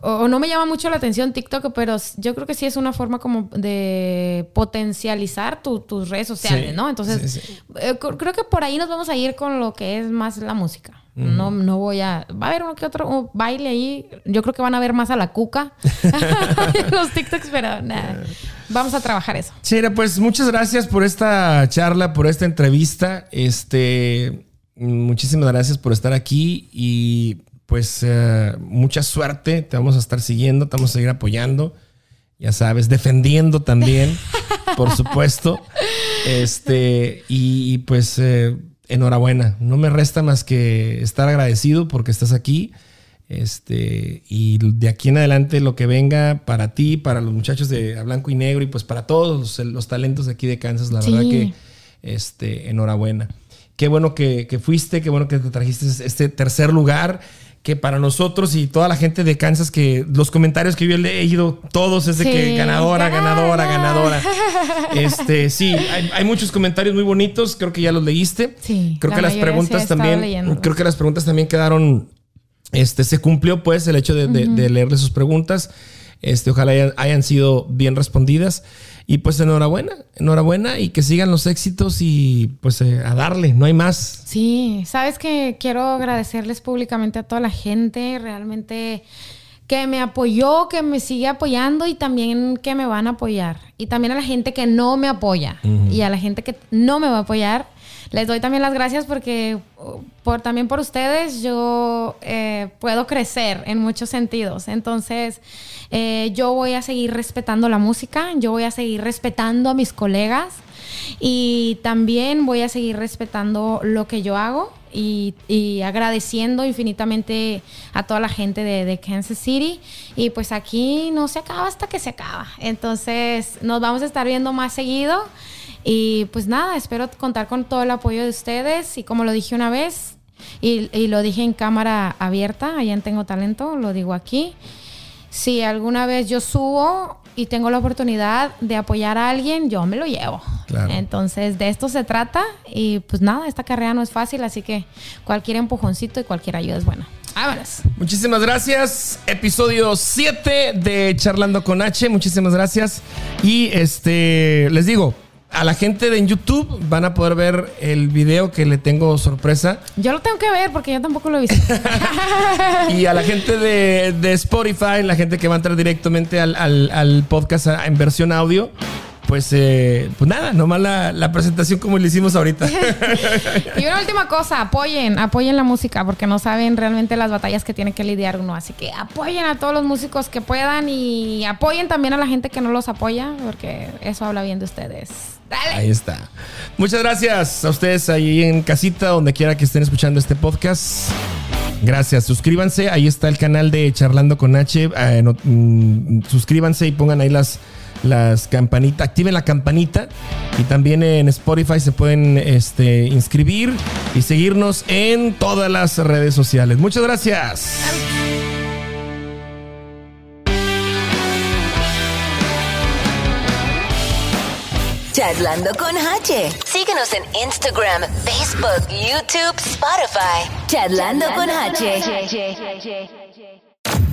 o, no me llama mucho la atención TikTok, pero yo creo que sí es una forma como de potencializar tu- tus redes sociales, Sí, ¿no? Entonces, sí, sí. eh, cr- creo que por ahí nos vamos a ir con lo que es más la música. No, no voy a... Va a haber uno que otro uh, baile ahí. Yo creo que van a ver más a la cuca. [laughs] [laughs] Los TikToks, pero nada. Vamos a trabajar eso. Cheira, pues muchas gracias por esta charla, por esta entrevista. Este, muchísimas gracias por estar aquí y pues eh, mucha suerte. Te vamos a estar siguiendo, te vamos a seguir apoyando. Ya sabes, defendiendo también, por supuesto. [laughs] Este, y, y, pues eh, enhorabuena. No me resta más que estar agradecido porque estás aquí. Este, y de aquí en adelante lo que venga para ti, para los muchachos de A Blanco y Negro y pues para todos los, los talentos de aquí de Kansas, la Sí. verdad que este, enhorabuena. Qué bueno que, que fuiste, qué bueno que te trajiste este tercer lugar, que para nosotros y toda la gente de Kansas, que los comentarios que yo he leído, todos es de Sí. que ganadora, ganadora, Gana. ganadora. [laughs] Este, sí, hay, hay muchos comentarios muy bonitos, creo que ya los leíste. Sí, creo la que las preguntas también, creo que las preguntas también quedaron, este, se cumplió pues el hecho de, de- de leerle sus preguntas. Este, ojalá hayan, hayan sido bien respondidas. Y pues enhorabuena, enhorabuena y que sigan los éxitos y pues eh, a darle, no hay más. Sí, sabes que quiero agradecerles públicamente a toda la gente, realmente que me apoyó, que me sigue apoyando y también que me van a apoyar. Y también a la gente que no me apoya y a la gente que no me va a apoyar. Les doy también las gracias porque por, también por ustedes yo eh, puedo crecer en muchos sentidos. Entonces eh, yo voy a seguir respetando la música, yo voy a seguir respetando a mis colegas. Y también voy a seguir respetando lo que yo hago y, y agradeciendo infinitamente a toda la gente de, de Kansas City. Y pues aquí no se acaba hasta que se acaba. Entonces nos vamos a estar viendo más seguido. Y pues nada, espero contar con todo el apoyo de ustedes. Y como lo dije una vez, y, y lo dije en cámara abierta, allá en Tengo Talento, lo digo aquí. Si alguna vez yo subo y tengo la oportunidad de apoyar a alguien, yo me lo llevo. Claro. Entonces, de esto se trata. Y pues nada, esta carrera no es fácil, así que cualquier empujoncito y cualquier ayuda es buena. Vámonos. Muchísimas gracias. Episodio 7 de Charlando con H. Muchísimas gracias. Y este, les digo, a la gente de en YouTube van a poder ver el video que le tengo sorpresa. Yo lo tengo que ver porque yo tampoco lo he visto. [laughs] Y a la gente de, de Spotify, la gente que va a entrar directamente al, al- al podcast en versión audio, pues, eh, pues nada, nomás la, la presentación como le hicimos ahorita. [laughs] y una última cosa, apoyen, apoyen la música porque no saben realmente las batallas que tiene que lidiar uno. Así que apoyen a todos los músicos que puedan y apoyen también a la gente que no los apoya porque eso habla bien de ustedes. Dale. Ahí está. Muchas gracias a ustedes ahí en casita, donde quiera que estén escuchando este podcast. Gracias. Suscríbanse. Ahí está el canal de Charlando con H. Eh, no- mm, suscríbanse y pongan ahí las, las campanitas. Activen la campanita. Y también en Spotify se pueden este, inscribir y seguirnos en todas las redes sociales. Muchas gracias. Charlando con H. Síguenos en Instagram, Facebook, YouTube, Spotify. Charlando con H.